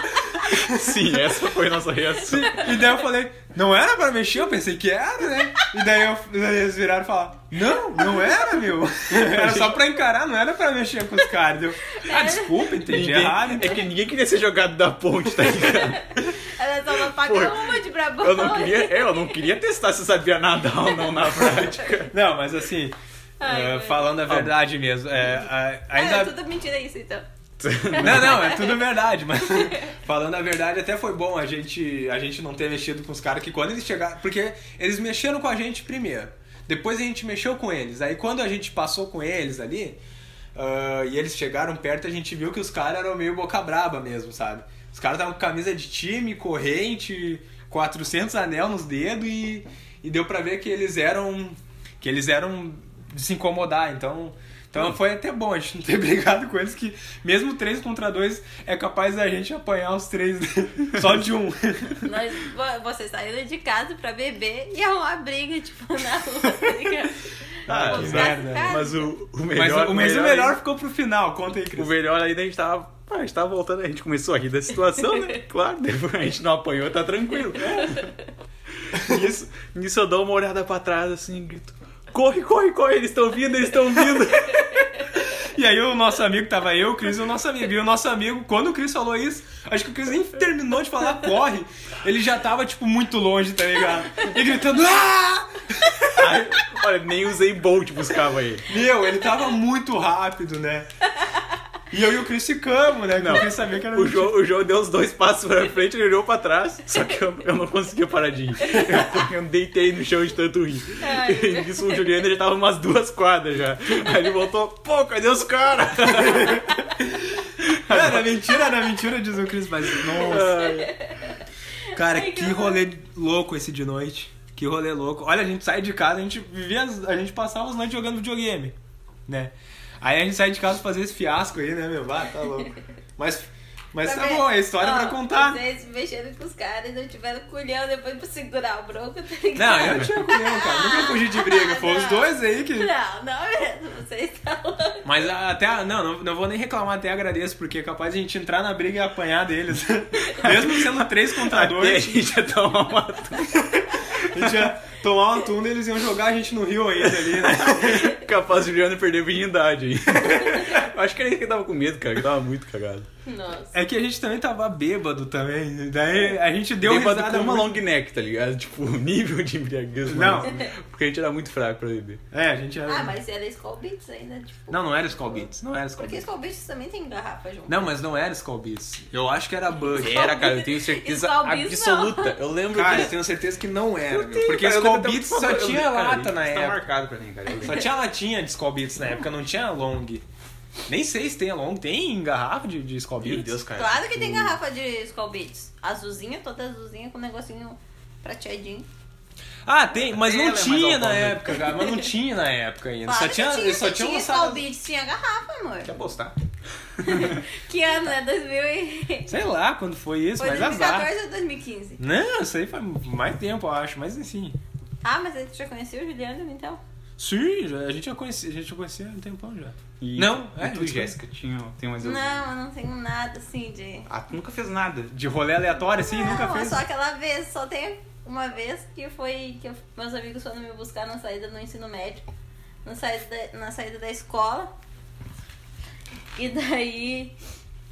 Sim, essa foi a nossa reação. E daí eu falei, não era pra mexer, eu pensei que era, né? E daí, eu, daí eles viraram e falaram, não, não era, meu. Era só pra encarar, não era pra mexer com os caras. Eu, ah, desculpa, entendi Ninguém- errado. é então. que ninguém queria ser jogado da ponte, tá ligado? Ela só não paga uma de brabão. Eu não queria, é, eu não queria testar se sabia nadar ou não na prática. Não, mas assim, Ai, é, falando a verdade mesmo, é, a- Ah, ainda... é tudo mentira isso, então. Não, não, é tudo verdade, mas falando a verdade, até foi bom a gente, a gente não ter mexido com os caras que quando eles chegaram. Porque eles mexeram com a gente primeiro. Depois a gente mexeu com eles. Aí quando a gente passou com eles ali, ah, e eles chegaram perto, a gente viu que os caras eram meio boca braba mesmo, sabe? Os caras estavam com camisa de time, corrente, 400 anel nos dedos e, e deu pra ver que eles eram. que eles eram de se incomodar, então. Então foi até bom a gente não ter brigado com eles, que mesmo 3 contra 2 é capaz da gente apanhar os três só de um. Nós, vo- você saindo de casa pra beber e arrumar briga, tipo, na rua, tá? Ah, Pô, que merda. Mas o, o Mas melhor. o, mas o melhor melhor ainda- ficou pro final, conta aí, O Cris. melhor ainda a gente tava. pá, A gente tava voltando, a gente começou a rir da situação, né? Claro, depois a gente não apanhou, tá tranquilo. Nisso, nisso eu dou uma olhada pra trás assim grito: Corre, corre, corre, eles estão vindo, eles estão vindo. E aí o nosso amigo, tava eu, o Cris e o nosso amigo. E o nosso amigo, quando o Cris falou isso, acho que o Cris nem terminou de falar corre, ele já tava, tipo, muito longe, tá ligado? E gritando, ah! Aí, olha, nem usei Bolt buscava ele. Meu, ele tava muito rápido, né? E eu e o Cris ficamos, né? Que o Cris sabia que era O. João, o João deu os dois passos pra frente, ele olhou pra trás, só que eu, eu não conseguia parar de rir. Eu, eu deitei no chão de tanto rir. Ai, E nisso o Juliano já tava umas duas quadras já. Aí ele voltou, pô, cadê os caras? Era mentira, era mentira, diz o Cris, mas nossa. Cara, Ai, que que rolê louco esse de noite. Que rolê louco. Olha, a gente sai de casa, a gente vivia, a gente passava as noites jogando videogame, né? Aí a gente sai de casa fazer esse fiasco aí, né, meu? Ah, tá louco. Mas Mas tá bom, é história Ó, pra contar. Vocês mexendo com os caras e não tiveram culhão depois pra segurar o bronco, tá ligado? Não, eu não tinha culhão, cara. Nunca fugi de briga. Foi os Não. dois aí que. Não, não mesmo. Vocês estão. Mas até. Não, não, não vou nem reclamar, até agradeço, porque é capaz de a gente entrar na briga e apanhar deles. Mesmo sendo três contra Até a dois, gente ia tomar uma a gente ia tomar uma tunda e eles iam jogar a gente no rio ainda ali, né? capaz de Juliano perder a virgindade aí. Eu acho que era ele que tava com medo, cara, que tava muito cagado. Nossa. É que a gente também tava bêbado também. Daí a gente deu Bêbado risada com uma muito- long neck, tá ligado? Tipo, o nível de embriaguez. Não. Porque a gente era muito fraco pra beber. É, a gente era... Ah, mas era Skull Beats ainda, tipo. Não, não era Skull Beats. Não era Skull Porque Beats. Skull Beats também tem garrafa junto. Não, mas não era Skull Beats. Eu acho que era Bud. Era, cara, eu tenho certeza absoluta. Eu lembro Cara, eu disso. tenho certeza que não era. Meu. porque Skull Beats só tinha lata na Tá época. marcado pra mim, cara. Só tinha latinha de Skull Beats na época, não tinha long. Nem sei se tem long. Tem garrafa de, de Skull Meu Beats? Deus, cara. Claro que tem tipo, garrafa de Skull Beats. Azulzinha, toda azulzinha com um negocinho prateadinho. Ah, tem, mas é não mais tinha na época, cara. Mas não tinha na época ainda. Claro só que tinha, tinha, só se tinham tinha lançado. Skull Beats, tinha garrafa, amor. Quer apostar? Que ano, né? 2000 e... Sei lá quando foi isso, Foi mas azar. 2014 ou 2015? Não, isso aí faz mais tempo, eu acho, mas enfim. Ah, mas você já conhecia o Juliano, então? Sim, já- a gente já conhecia, a gente já conhecia há um tempão já. E, Não, e é, tu e isso Jéssica tinham, tem mais algum? Não, eu não tenho nada assim de... Ah, tu nunca fez nada. De rolê aleatório, assim, nunca não, fez. só aquela vez, só tem uma vez que foi que eu- meus amigos foram me buscar na saída do ensino médio, na saída da, na saída da escola. E daí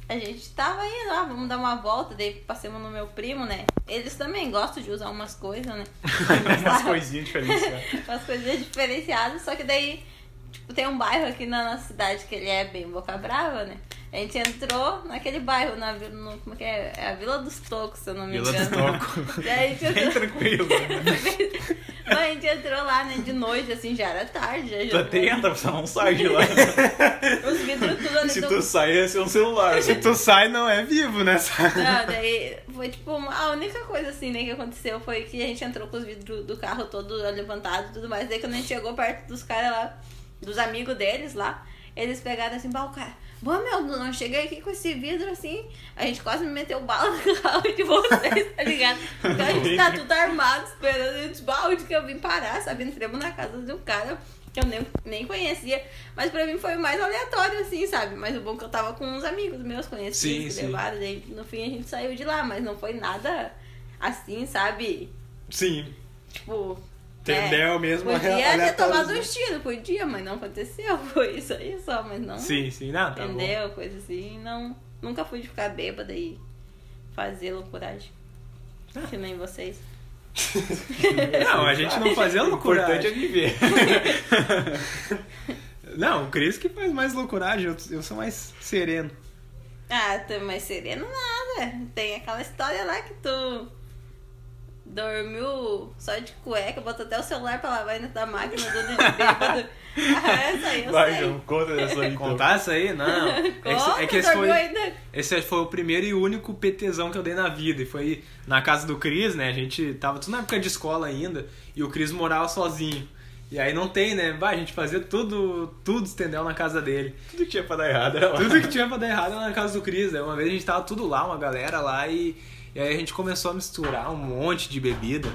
a gente tava indo, ah, vamos dar uma volta, daí passamos no meu primo, né? Eles também gostam de usar umas coisas, né? Umas coisinhas diferentes, cara. umas coisinhas diferenciadas, só que daí, tipo, tem um bairro aqui na nossa cidade que ele é bem boca brava, né? A gente entrou naquele bairro, na, no, como é que é? É a Vila dos Tocos, se eu não me Vila dos engano. Tocos. Daí a gente Bem entrou, tranquilo. Mas a gente entrou lá, né, de noite, assim, já era tarde. Já, Tu já até entra, você não sai de lá. Os vidros tudo ali Se do... tu sair, é ser um celular. Se tu sai, não é vivo, né? Não, daí foi tipo, uma- a única coisa assim, né, que aconteceu foi que a gente entrou com os vidros do carro todo levantado e tudo mais. Daí quando a gente chegou perto dos caras lá, dos amigos deles lá, eles pegaram assim, bah, o cara, bom meu, não cheguei aqui com esse vidro assim, a gente quase me meteu bala no carro de vocês, tá ligado? Porque a gente tá tudo armado, esperando, e bah, onde que eu vim parar, sabe? Entramos na casa de um cara que eu nem, nem conhecia, mas pra mim foi mais aleatório, assim, sabe? Mas o bom é que eu tava com uns amigos meus conhecidos Sim, que levaram, daí no fim a gente saiu de lá, mas não foi nada assim, sabe? Sim. Tipo. Entendeu mesmo? Podia ter aleatório. tomado um tiro, podia, mas não aconteceu. Foi isso aí só, mas não. Sim, sim, não, tá bom. entendeu? Coisa assim. Não, nunca fui de ficar bêbada e fazer loucuragem. Ah. Que nem vocês. Não, a gente não fazia O loucura. importante é viver. Não, o Cris que faz mais loucuragem, eu, eu sou mais sereno. Ah, tu mais sereno nada. Tem aquela história lá que tu dormiu só de cueca, botou até o celular pra lavar dentro da máquina do de bêbado. Ah, essa aí eu Vai, sei. João, conta dessa aí. então. Contar isso aí? Não. É Conta, é que esse, foi, ainda. esse foi o primeiro e único PTzão que eu dei na vida. E foi na casa do Cris, né? A gente tava tudo na época de escola ainda. E o Cris morava sozinho. E aí não tem, né? Vai, a gente fazia tudo, tudo estendeu na casa dele. Tudo que tinha pra dar errado era lá. Tudo que tinha pra dar errado era na casa do Cris. Aí uma vez a gente tava tudo lá, uma galera lá, e, e aí a gente começou a misturar um monte de bebida.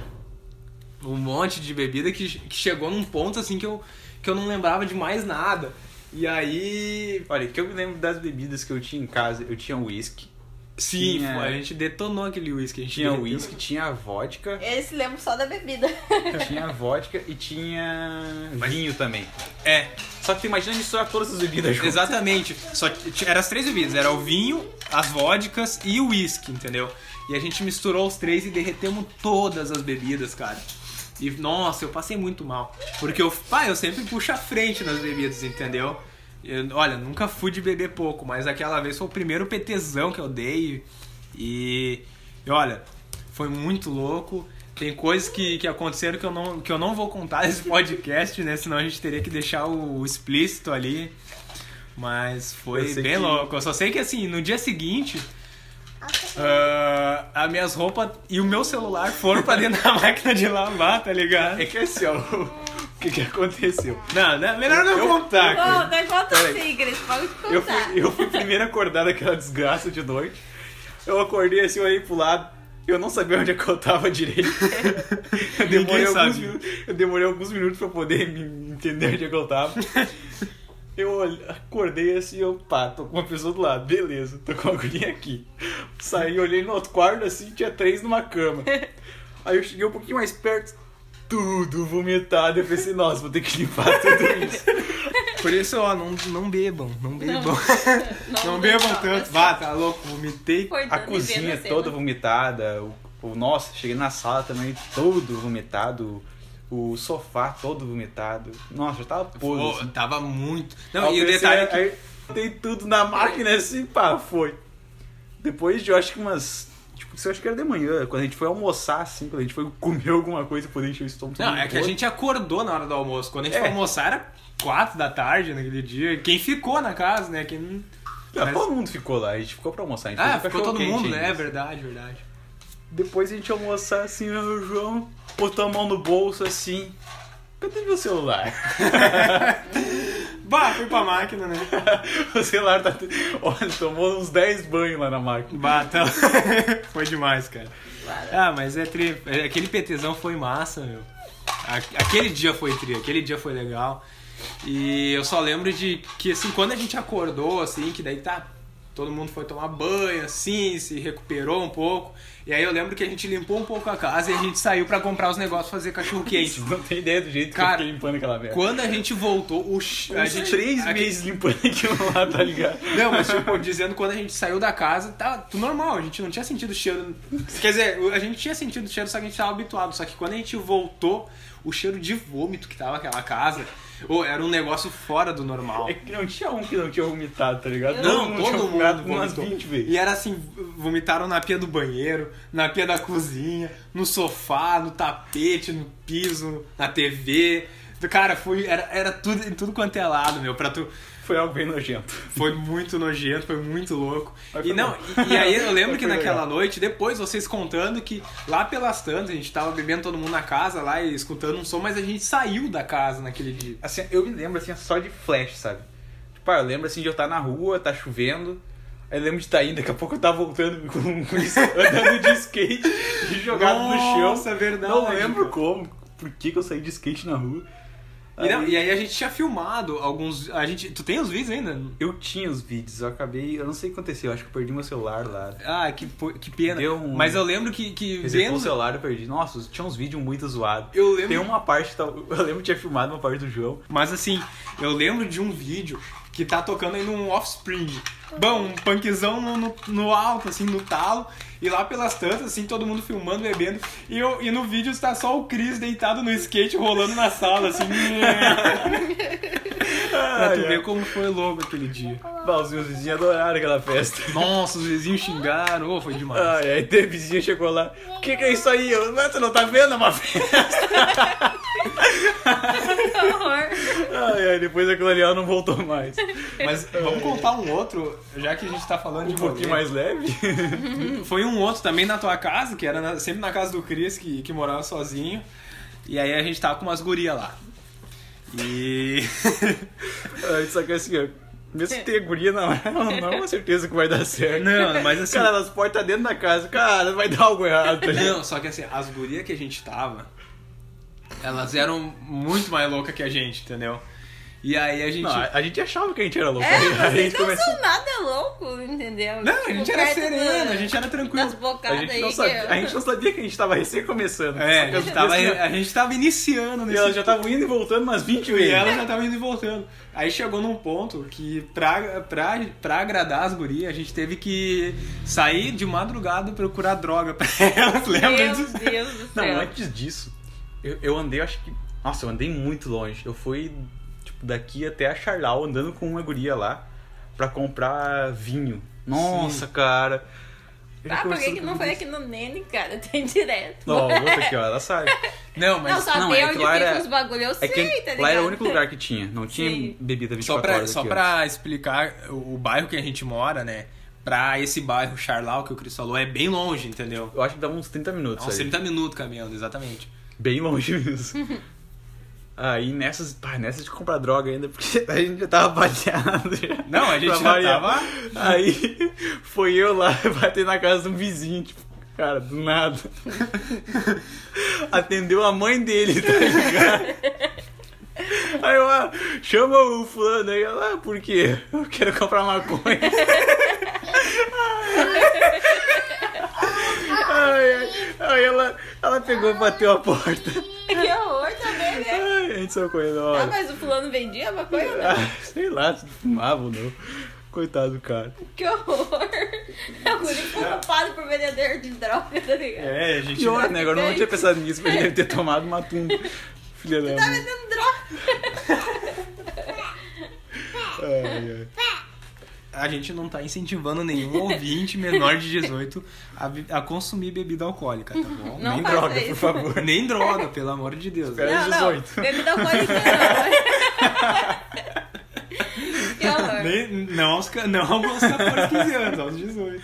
Um monte de bebida que, que chegou num ponto assim que eu, que eu não lembrava de mais nada. E aí. Olha, que eu me lembro das bebidas que eu tinha em casa. Eu tinha whisky. Sim, Tinha- a gente detonou aquele gente Tinha whisky, tinha vodka. Ele se lembra só da bebida. Tinha vodka e tinha vinho também. É, Só que tu imagina misturar todas as bebidas juntas. exatamente. Só que eram as três bebidas: era o vinho, as vodkas e o whisky, entendeu? E a gente misturou os três e derretemos todas as bebidas, cara. E nossa, eu passei muito mal. Porque eu, pai, eu sempre puxo a frente nas bebidas, entendeu? Eu- olha, nunca fui de beber pouco, mas aquela vez foi o primeiro PTzão que eu dei. E, e olha, foi muito louco. Tem coisas que, que aconteceram que eu, não, que eu não vou contar nesse podcast, né? Senão a gente teria que deixar o, explícito ali. Mas foi bem que- louco. Eu só sei que assim, no dia seguinte, ah, as minhas roupas e o meu celular foram pra dentro da máquina de lavar, tá ligado? É que assim, ó, o que que aconteceu? Não, não melhor não contar, cara. Bom, daí conta Peraí. assim, Cris, pode contar. Eu fui, eu fui primeiro acordar daquela desgraça de noite. Eu acordei assim, olhei pro lado. Eu não sabia onde é que eu tava direito. Eu demorei, alguns minutos, eu demorei alguns minutos pra poder me entender onde é que eu tava. Eu acordei assim, eu, pá, tô com uma pessoa do lado, beleza, tô com uma guria aqui. Saí, olhei no outro quarto assim, tinha três numa cama. Aí eu cheguei um pouquinho mais perto, tudo vomitado. Eu pensei, nossa, vou ter que limpar tudo isso. Por isso, ó, não, não bebam, não bebam. Não, Não bebam deixava, tanto. assim. Vá, tá louco, vomitei. A cozinha a cena. toda vomitada, o, o- nossa, cheguei na sala também todo vomitado, o sofá todo vomitado. Nossa, tava podre. Assim. tava muito. Não, Aí e o detalhe é que. Aí botei tudo na máquina assim, pá, foi. Depois de, eu acho que umas... Tipo, isso eu acho que era de manhã, quando a gente foi almoçar, assim, quando a gente foi comer alguma coisa, poder encher o estômago. Não, é que a gente acordou na hora do almoço. Quando a gente É. foi almoçar era 4 da tarde naquele dia. Quem ficou na casa, né? Quem não. Mas- todo mundo ficou lá, a gente ficou pra almoçar. A gente Ah, ficou todo mundo, né? É verdade, verdade. Depois a gente almoçar assim, o João, botou a mão no bolso assim. Cadê meu celular? Bah, fui pra máquina, né? o celular tá. Olha, tomou uns 10 banhos lá na máquina. Bah, tá... foi demais, cara. Ah, mas é tri... é, Aquele PTzão foi massa, meu. Aquele dia foi tri, aquele dia foi legal. E eu só lembro de que, assim, quando a gente acordou, assim, que daí tá. Todo mundo foi tomar banho, assim, se recuperou um pouco. E aí eu lembro que a gente limpou um pouco a casa e a gente saiu pra comprar os negócios fazer cachorro quente. Não tem ideia do jeito que Cara, eu fiquei limpando aquela merda. Quando a gente voltou, o ch- a gente três a- meses limpando aquilo lá, tá ligado? Não, mas tipo, dizendo quando a gente saiu da casa, tá tudo normal, a gente não tinha sentido cheiro. Quer dizer, a gente tinha sentido cheiro, só que a gente tava habituado. Só que quando a gente voltou, o cheiro de vômito que tava aquela casa, ô, era um negócio fora do normal. É que não tinha um que não tinha vomitado, tá ligado? Não, tinha todo vomitado mundo umas vomitou. 20 vezes. E era assim, vomitaram na pia do banheiro, na pia da cozinha, no sofá, no tapete, no piso, na TV. Cara, foi, era, era tudo, em tudo quanto é lado, meu, pra tu... Foi algo bem nojento. Foi muito nojento, foi muito louco. Mas E foi não, e, e aí eu lembro que foi naquela legal. noite, depois vocês contando que lá pelas tantas, a gente tava bebendo todo mundo na casa lá e escutando um som, mas a gente saiu da casa naquele dia. Assim, eu me lembro assim, só de flash, sabe? Tipo, ah, eu lembro assim de eu estar na rua, tá chovendo. Aí eu lembro de estar indo, daqui a pouco eu tava voltando com, andando de skate e jogado no chão. Nossa, é verdade. Não lembro como, por que, que eu saí de skate na rua. E, não, e aí a gente tinha filmado alguns. A gente, tu tem os vídeos ainda? Eu tinha os vídeos, eu acabei. Eu não sei o que aconteceu, eu acho que eu perdi meu celular lá. Ah, que, que pena. Um- Mas eu lembro que, que vendo. o celular, eu perdi. Nossa, tinha uns vídeos muito zoados. Eu lembro. Tem uma parte tá- Eu lembro que tinha filmado uma parte do jogo. Mas assim, eu lembro de um vídeo que tá tocando aí num offspring. Bom, um punkzão no, no, no alto, assim, no talo. E lá pelas tantas, assim, todo mundo filmando, bebendo. E, eu, e no vídeo está só o Chris deitado no skate, rolando na sala, assim. pra tu ver como foi louco aquele dia. Bah, os meus vizinhos adoraram aquela festa. Nossa, os vizinhos xingaram, ô, foi demais. Ai, aí teve vizinho chegou lá. O que, que é isso aí? Eu, "Mas tu não tá vendo? É uma festa. Horror. Ai, ai, depois aquilo ali ela não voltou mais. Mas vamos contar um outro, já que a gente tá falando Um de pouquinho rolê. mais leve. Foi um outro também na tua casa, que era na- sempre na casa do Cris, que, que morava sozinho. E aí a gente tava com umas gurias lá. E. Ai, Só que assim, mesmo que tenha guria, não, não é uma certeza que vai dar certo. Não, mas assim- Cara, elas podem estar dentro da casa. Cara, vai dar algo errado. Tá? Não, só que assim, as gurias que a gente tava, elas eram muito mais loucas que a gente, entendeu? E aí a gente. Não, a, a gente achava que a gente era louco. É, a vocês gente não começou. são nada louco, entendeu? Não, a gente Tipo, era sereno, do- a gente era tranquilo. Das A bocadas gente, aí. não que sabia, eu- a gente não sabia que a gente tava recém começando. É, a gente, tava, a gente tava iniciando E nesse elas já estavam indo e voltando umas 20 E vezes. ela já tava indo e voltando. Aí chegou num ponto que, pra, pra, pra agradar as gurias, a gente teve que sair de madrugada procurar droga pra elas. Lembra Meu disso? Deus do Não, céu. antes disso, eu, eu andei, eu acho que. Nossa, eu andei muito longe. Eu fui, tipo, daqui até a Charlau andando com uma guria lá pra comprar vinho. Nossa, cara. Eu Ah, por que, que não foi aqui no Nene, cara? Tem direto. Não, outra aqui, ó, ela sabe. Não, mas não, saber não, é que onde lá fica era- os bagulho eu É sei, que tá ligado? lá era o único lugar que tinha. Não tinha Sim. bebida 24 só pra, horas só aqui, ó. pra explicar o, o bairro que a gente mora, né? Pra esse bairro Charlau que o Cris falou, é bem longe, entendeu? Eu acho que dá uns 30 minutos Uns aí. 30 minutos caminhando, exatamente. Bem longe mesmo. Aí nessas, pá, nessas de comprar droga ainda, porque a gente já tava bateado. Já, Não, a gente já variar. tava- Aí foi eu lá bater na casa de um vizinho, tipo, cara, do nada. Atendeu a mãe dele, tá ligado? Aí eu, ah, chama o fulano aí, ela, ah, por quê? Eu quero comprar maconha. Ai, aí ela, ela pegou e bateu a porta. Que horror também? Ai, a gente saiu correndo, Ah, mas o fulano vendia maconha? Não? Ah, sei lá, se fumava ou não. Coitado do cara. Que horror. É o guri ficou culpado por vendedor de droga, tá ligado? É, a gente. Pior, né? Agora eu não tinha pensado nisso, mas ele deve ter tomado uma tumba. Filha da Tá mãe. vendendo droga. Ai, ai. A gente não tá incentivando nenhum ouvinte menor de 18 a, a consumir bebida alcoólica, tá bom? Não Nem droga, isso. por favor. Nem droga, pelo amor de Deus. Espera. Não, não. 18. Bebida alcoólica não. que horror. Nem, não, aos, não aos 14, 15 anos, aos 18.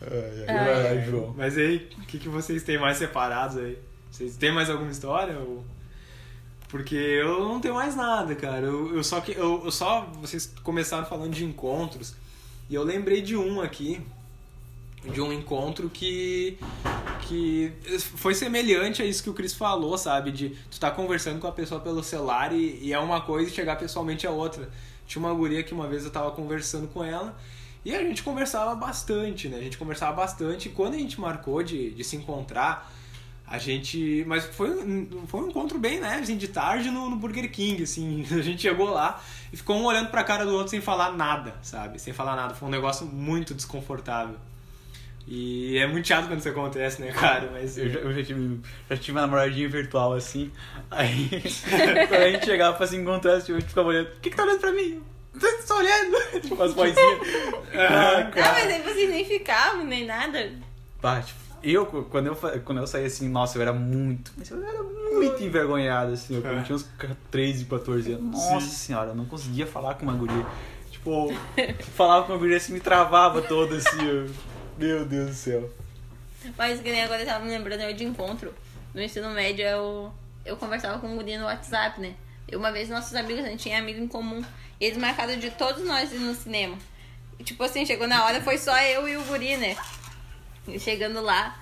Ai, ai. João. Mas aí, o que, que vocês têm mais separados aí? Vocês têm mais alguma história? Ou... Porque eu não tenho mais nada, cara. Eu, eu só que. Eu, eu só. Vocês começaram falando de encontros. E eu lembrei de um aqui. De um encontro que. Que foi semelhante a isso que o Chris falou, sabe? De tu tá conversando com a pessoa pelo celular e, e é uma coisa e chegar pessoalmente é outra. Tinha uma guria que uma vez eu tava conversando com ela. E a gente conversava bastante, né? A gente conversava bastante. E quando a gente marcou de, de se encontrar, a gente. Mas foi, um- foi um encontro bem, né? Assim, de tarde no, no Burger King, assim. A gente chegou lá e ficou um olhando pra cara do outro sem falar nada, sabe? Sem falar nada. Foi um negócio muito desconfortável. E é muito chato quando isso acontece, né, cara? Mas. Eu já, eu já tive, já tive uma namoradinha virtual assim. Aí, quando a gente chegava pra se encontrar, a gente ficava olhando. O que, que tá olhando pra mim? Você tá olhando? Tipo, as vozinhas. Ah, Ah, mas aí vocês nem ficavam, nem nada. Pá, tipo, eu, quando eu, quando eu saí assim, nossa, eu era muito, mas eu era muito envergonhado, assim. Eu, eu tinha uns 13, 14 anos. Nossa senhora, eu não conseguia falar com uma guria. Tipo, falava com uma guria assim, me travava todo, assim. eu- meu Deus do céu. Mas que nem agora eu tava me lembrando eu de encontro. No ensino médio eu, eu conversava com um guri no WhatsApp, né? E uma vez nossos amigos, a gente tinha amigo em comum. E eles marcaram de todos nós ir no cinema. E, tipo assim, chegou na hora, foi só eu e o guri, né? Chegando lá,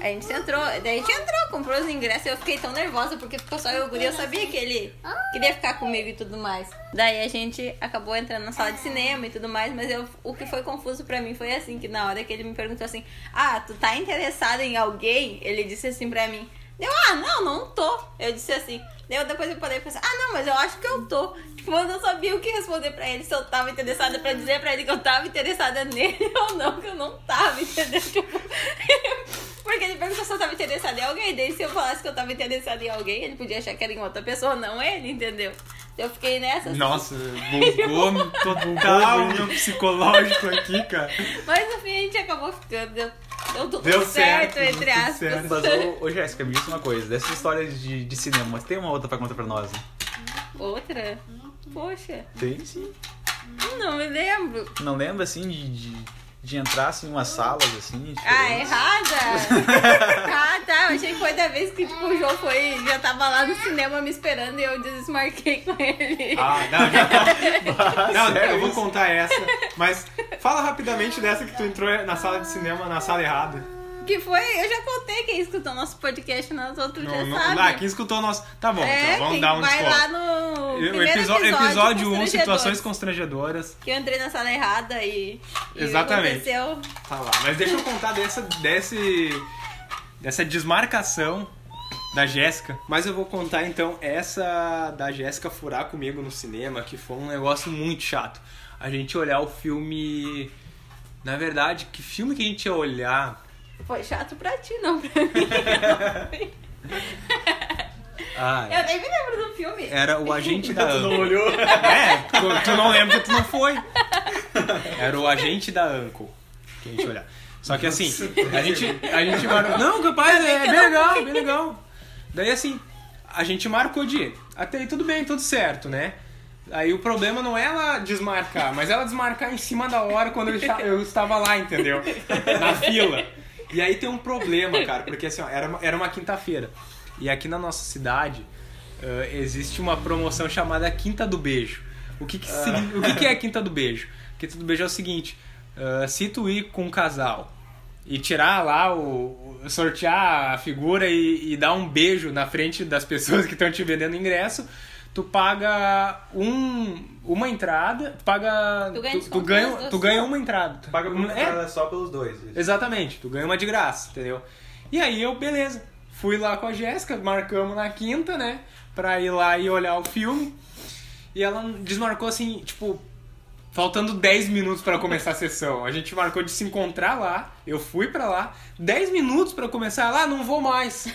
a gente entrou. Daí a gente entrou, comprou os ingressos. Eu fiquei tão nervosa porque ficou só eu e. Eu sabia que ele queria ficar comigo e tudo mais. Daí a gente acabou entrando na sala de cinema e tudo mais. Mas eu, o que foi confuso pra mim foi assim: que na hora que ele me perguntou assim, ah, tu tá interessado em alguém? Ele disse assim pra mim. Eu, ah, não, não tô. Eu disse assim. Eu depois eu parei pensar, ah, não, mas eu acho que eu tô. Tipo, eu não sabia o que responder pra ele, se eu tava interessada pra dizer pra ele que eu tava interessada nele ou não, que eu não tava, entendeu? Tipo, porque ele perguntou se eu tava interessada em alguém. Daí se eu falasse que eu tava interessada em alguém, ele podia achar que era em outra pessoa, não ele, entendeu? Eu fiquei nessa. assim. Nossa, bugou total no psicológico aqui, cara. Mas no fim a gente acabou ficando. Deu, deu tudo Deu certo, certo, entre aspas. certo. Mas, ô, ô Jéssica, me diz uma coisa. Dessas histórias de, de cinema, mas tem uma outra pra contar pra nós? Né? Outra? Poxa, Tem sim. não me lembro. Não lembra, assim, de, de, de entrar, assim, em umas salas, assim, Ah, diferentes? errada? ah, tá. Eu achei que foi da vez que tipo, o João foi, já tava lá no cinema me esperando e eu desmarquei com ele. Ah, não, já. Não, sério eu vou contar essa. Mas fala rapidamente dessa que tu entrou na sala de cinema na sala errada. Que foi, eu já contei quem escutou nosso podcast nas outros Não, já não, sabe. ah, quem escutou o nosso. Tá bom, é, então vamos dar um vai desconto. lá no primeiro episódio, episódio, episódio 1, Constrangedores, situações constrangedoras. Que eu entrei na sala errada e, e Exatamente. aconteceu. Tá lá. Mas deixa eu contar dessa, desse, dessa desmarcação da Jéssica. Mas eu vou contar então essa da Jéssica furar comigo no cinema, que foi um negócio muito chato. A gente olhar o filme. Na verdade, que filme que a gente ia olhar? Foi chato pra ti, não pra mim. Ah, eu nem me lembro do filme. era o agente da Tu não olhou? É, tu, tu não lembra que tu não foi. Era o agente da Uncle que a gente olhar. Só que assim, a gente, a gente marcou. Não, capaz, é bem legal, bem legal. Daí assim, a gente marcou de. Até aí tudo bem, tudo certo, né? Aí o problema não é ela desmarcar, mas ela desmarcar em cima da hora quando eu, eu estava lá, entendeu? Na fila. E aí tem um problema, cara, porque assim, ó, era uma, era uma quinta-feira. E aqui na nossa cidade, ah, existe uma promoção chamada Quinta do Beijo. O que, que, signi- o que, que é a Quinta do Beijo? Quinta do Beijo é o seguinte: ah, se tu ir com um casal e tirar lá o. o- sortear a figura e, e dar um beijo na frente das pessoas que estão te vendendo ingresso, tu paga um, uma entrada, tu paga. Tu ganha tu, desconto ganha, tu ganha uma entrada. Tu paga por uma É, entrada só pelos dois. isso. Exatamente, tu ganha uma de graça, entendeu? E aí eu, beleza, fui lá com a Jéssica, marcamos na quinta, né? Pra ir lá e olhar o filme. E ela desmarcou assim, tipo, faltando 10 minutos pra começar a sessão. A gente marcou de se encontrar lá, eu fui pra lá, 10 minutos pra começar lá, não vou mais.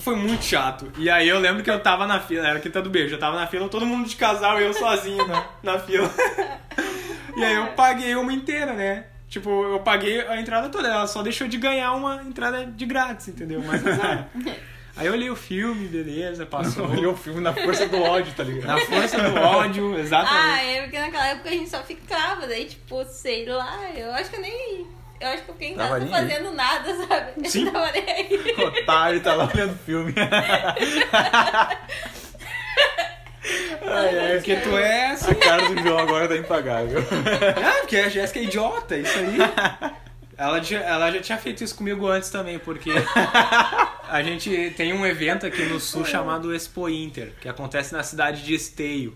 Foi muito chato. E aí eu lembro que eu tava na fila, era quinta do beijo, eu tava na fila, todo mundo de casal e eu sozinho na, na fila. E aí eu paguei uma inteira, né? Tipo, eu paguei a entrada toda, ela só deixou de ganhar uma entrada de grátis, entendeu? Mas azar. Aí eu olhei o filme, beleza, passou. Olhou o filme na força do ódio, tá ligado? Na força do ódio, Ah, exatamente. é porque naquela época a gente só ficava, daí tipo, sei lá, eu acho que eu nem. Eu acho que eu fiquei em casa aí. fazendo nada, sabe? Sim. Eu tava nem aí. Otário, tá lá olhando o filme. É porque tu é assim. A cara do João agora tá impagável. Ah, porque a Jéssica é idiota, isso aí. Ela, já- ela já tinha feito isso comigo antes também, porque a gente tem um evento aqui no sul chamado Expo Inter, que acontece na cidade de Esteio.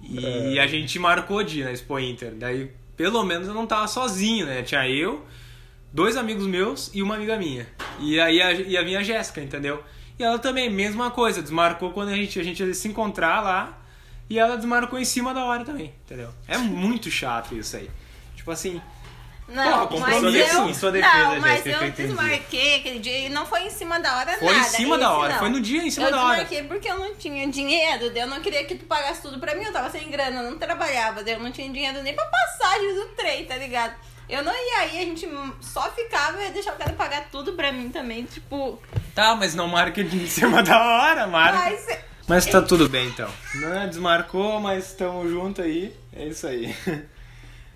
E a gente marcou de ir na Expo Inter. Daí, pelo menos, eu não tava sozinho, né? Tinha eu, dois amigos meus e uma amiga minha. E aí a- vir a Jéssica, entendeu? E ela também, mesma coisa, desmarcou quando a gente, a gente ia se encontrar lá. E ela desmarcou em cima da hora também, entendeu? É muito chato isso aí. Tipo assim, Não, Pô, mas eu, em sua defesa, não, mas Jéssica, eu eu entendi. desmarquei aquele dia e não foi em cima da hora Foi em nada. cima da hora, não. foi no dia em cima eu da hora. desmarquei porque eu não tinha dinheiro, eu não queria que tu pagasse tudo pra mim, eu tava sem grana, eu não trabalhava, eu não tinha dinheiro nem pra passagem do trem, tá ligado? Eu não ia aí, a gente só ficava e ia deixar o cara pagar tudo pra mim também, tipo. tá, mas não marca de em cima da hora, marca. Mas Mas tá tudo bem então. Não, desmarcou, mas estamos junto aí. É isso aí.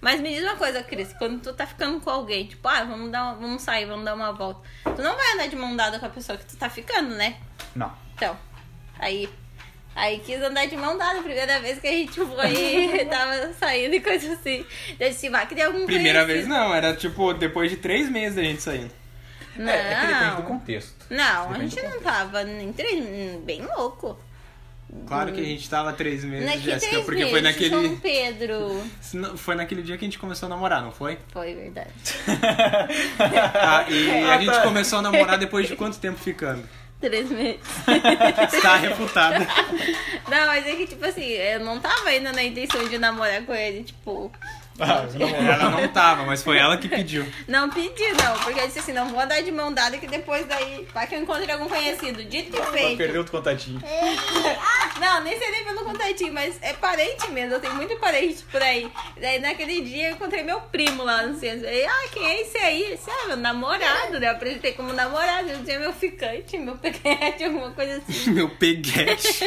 Mas me diz uma coisa, Cris, quando tu tá ficando com alguém, tipo, ah, vamos, dar uma- vamos sair, vamos dar uma volta. Tu não vai andar de mão dada com a pessoa que tu tá ficando, né? Não. Então, aí. Aí quis andar de mão dada a primeira vez que a gente foi tava saindo e coisa assim. Eu disse, vai que tem algum Primeira vez não, era tipo depois de três meses da gente saindo. Não, É, é que depende do contexto. não, a Depende gente do não tava nem três, bem louco. Claro que a gente tava três meses, Naquele Jéssica, três porque meses, foi naquele. João Pedro. Foi naquele dia que a gente começou a namorar, não foi? Foi verdade. Ah, e a gente começou a namorar depois de quanto tempo ficando? Três meses. Está refutada. Não, mas é que, tipo assim, eu não tava ainda na intenção de namorar com ele, tipo. Ah, Ela não tava, mas foi ela que pediu. Não pedi, não, porque eu disse assim, não vou andar de mão dada que depois daí, vai que eu encontre algum conhecido. Dito e feito. Perdeu o contatinho. Não, nem sei nem pelo contatinho, mas é parente mesmo, eu tenho muito parente por aí. Daí naquele dia eu encontrei meu primo lá no centro. Aí, ah, quem é esse aí? Ele disse, ah, meu namorado, né? Eu apresentei como namorado, eu dizia meu ficante, meu pequete, alguma coisa assim. Meu peguete.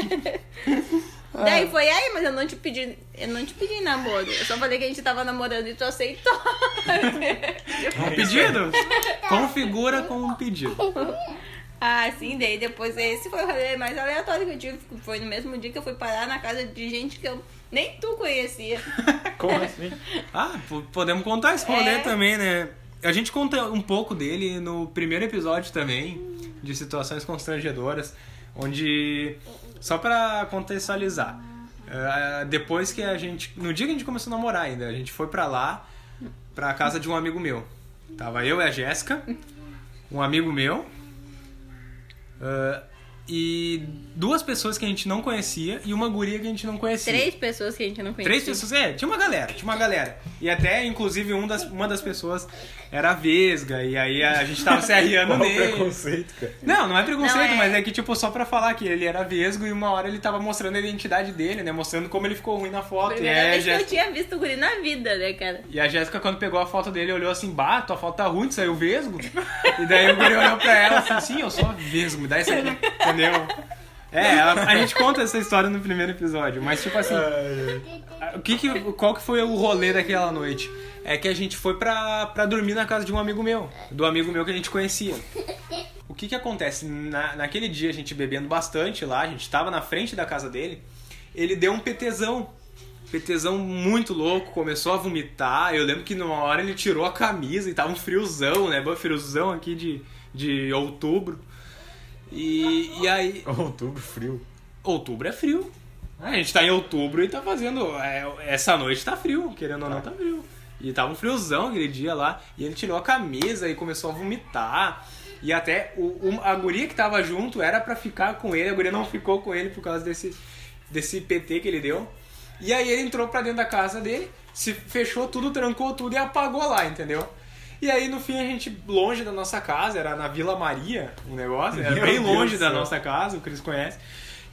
Daí foi aí, mas eu não te pedi, eu não te pedi namoro. Eu só falei que a gente tava namorando e tu aceitou. Um pedido? Configura com um pedido. Ah, sim, daí depois esse foi o rolê mais aleatório que eu tive. Foi no mesmo dia que eu fui parar na casa de gente que eu nem tu conhecia. Como assim? Ah, po- podemos contar esse rolê É. também, né? A gente conta um pouco dele no primeiro episódio também, de situações constrangedoras, onde, só pra contextualizar, eh, depois que a gente, no dia que a gente começou a namorar ainda, a gente foi pra lá, pra casa de um amigo meu. Tava eu e a Jéssica, um amigo meu, eh, e duas pessoas que a gente não conhecia e uma guria que a gente não conhecia. Três pessoas que a gente não conhecia. Três pessoas, é, tinha uma galera, tinha uma galera. E até, inclusive, um das, uma das pessoas era a Vesga, e aí a gente tava se arriando nele. preconceito, cara? Não, não é preconceito, Não, é- mas é que, tipo, só pra falar que ele era vesgo e uma hora ele tava mostrando a identidade dele, né? Mostrando como ele ficou ruim na foto. E, Primeira a vez que eu Jéssica- tinha visto o guri na vida, né, cara? e a Jéssica, quando pegou a foto dele, olhou assim, bah, tua foto tá ruim, tu saiu vesgo. E daí o guri olhou pra ela assim, sim, eu sou vesgo, me dá isso aqui, entendeu? É, ela- a gente conta essa história no primeiro episódio, mas tipo assim, o que que, qual que foi o rolê daquela noite? É que a gente foi pra, pra dormir na casa de um amigo meu, do amigo meu que a gente conhecia. O que que que acontece? Na, naquele dia a gente bebendo bastante lá, a gente tava na frente da casa dele, ele deu um PTzão. PTzão muito louco, começou a vomitar. Eu lembro que numa hora ele tirou a camisa e tava um friozão, né? Bom, friozão aqui de, de outubro. E, e aí. Outubro, frio. Outubro é frio. A gente tá em outubro e tá fazendo. é, essa noite tá frio, querendo ou não, tá frio. E tava um friozão aquele dia lá. E ele tirou a camisa e começou a vomitar. E até o, o- a guria que tava junto era pra ficar com ele. A guria não ficou com ele por causa desse, desse PT que ele deu. E aí ele entrou pra dentro da casa dele, se fechou tudo, trancou tudo e apagou lá, entendeu? E aí no fim a gente, longe da nossa casa, era na Vila Maria o negócio, era Meu bem Deus longe da céu. nossa casa, o Cris conhece.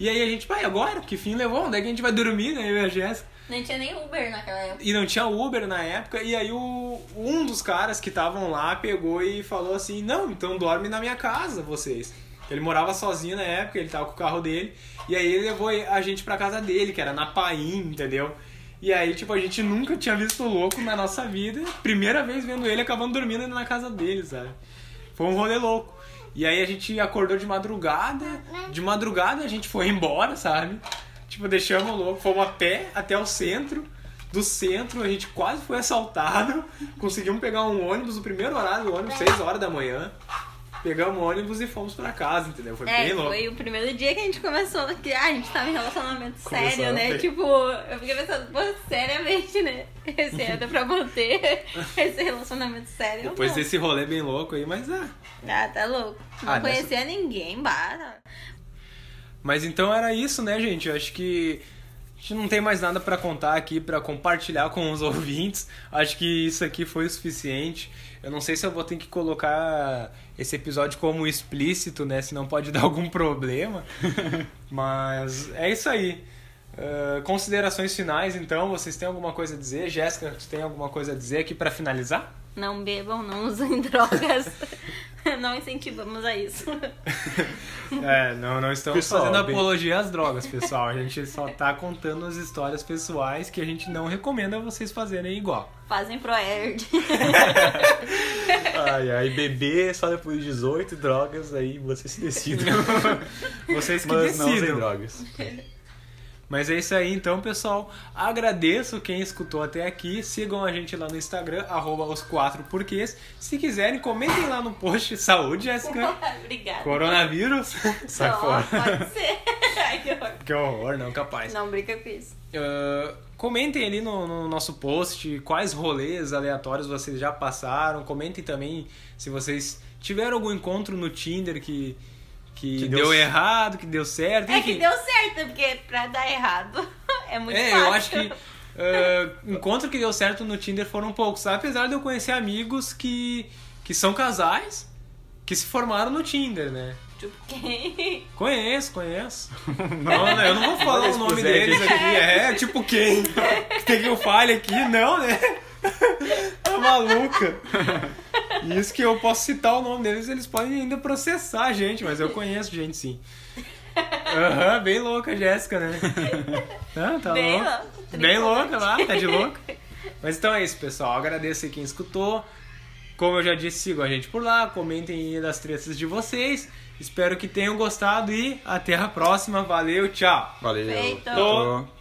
E aí a gente, pai, agora? Que fim levou? Onde é que a gente vai dormir, né? Eu e a Jéssica. Nem tinha nem Uber naquela época. E não tinha Uber na época, e aí o, um dos caras que estavam lá pegou e falou assim: Não, então dorme na minha casa, vocês. Ele morava sozinho na época, ele tava com o carro dele, e aí ele levou a gente pra casa dele, que era na Paim, entendeu? E aí, tipo, a gente nunca tinha visto o louco na nossa vida, primeira vez vendo ele acabando dormindo na casa dele, sabe? Foi um rolê louco. E aí a gente acordou de madrugada, de madrugada a gente foi embora, sabe? Tipo, deixamos o louco, fomos a pé até o centro. Do centro a gente quase foi assaltado. Conseguimos pegar um ônibus, o primeiro horário do ônibus, 6 horas da manhã. Pegamos o ônibus e fomos pra casa, entendeu? Foi É, bem louco. foi o primeiro dia que a gente começou, que ah, a gente tava em relacionamento sério, né? ter- Tipo, eu fiquei pensando, pô, seriamente, né? Esse era pra manter esse relacionamento sério. Depois não? desse rolê bem louco aí, mas ah. Ah, tá louco. Não Ah, nessa- conhecia ninguém, bara. Mas então era isso, né, gente? Eu acho que a gente não tem mais nada pra contar aqui, pra compartilhar com os ouvintes. Acho que isso aqui foi o suficiente. Eu não sei se eu vou ter que colocar esse episódio como explícito, né? Senão pode dar algum problema. Mas é isso aí. Ah, considerações finais, então. Vocês têm alguma coisa a dizer? Jéssica, tu tem alguma coisa a dizer aqui pra finalizar? Não bebam, não usem drogas. não incentivamos a isso. É, não, não estamos Pessoal, fazendo bem- apologia às drogas, pessoal. A gente só tá contando as histórias pessoais que a gente não recomenda vocês fazerem igual. Fazem pro Erd. Ai, ai, beber só depois de 18 drogas, aí você se decida. Vocês que Mas não usem decidam. drogas. Mas é isso aí então, pessoal. Agradeço quem escutou até aqui. Sigam a gente lá no Instagram, arroba os quatro porquês. Se quiserem, comentem lá no post. Saúde, Jéssica. Obrigada. Coronavírus. Sai Não, fora. Pode ser. Ai, que horror. Que horror, não, capaz. Não brinca com isso. Ah, comentem ali no, no nosso post quais rolês aleatórios vocês já passaram. Comentem também se vocês tiveram algum encontro no Tinder que, que, Que deu, deu- errado, que deu certo. É enfim. que deu certo, porque pra dar errado é muito É, fácil. eu acho que ah, encontro que deu certo no Tinder foram poucos, sabe? apesar de eu conhecer amigos que, que são casais que se formaram no Tinder, né? Tipo, quem? Conheço, conheço. Não, não, eu não vou falar o nome expuser deles aqui. aqui. É, tipo quem? Tem que eu fale aqui? Não, né? Tá maluca. Isso que eu posso citar o nome deles, eles podem ainda processar a gente, mas eu conheço gente sim. Aham, bem louca a Jéssica, né? Ah, tá Bem louca. louca, Bem louca lá, tá de louca. Mas então é isso, pessoal. Agradeço aí quem escutou. Como eu já disse, sigam a gente por lá, comentem aí das tretas de vocês. Espero que tenham gostado e até a próxima. Valeu, tchau! Valeu. Feito. Tô.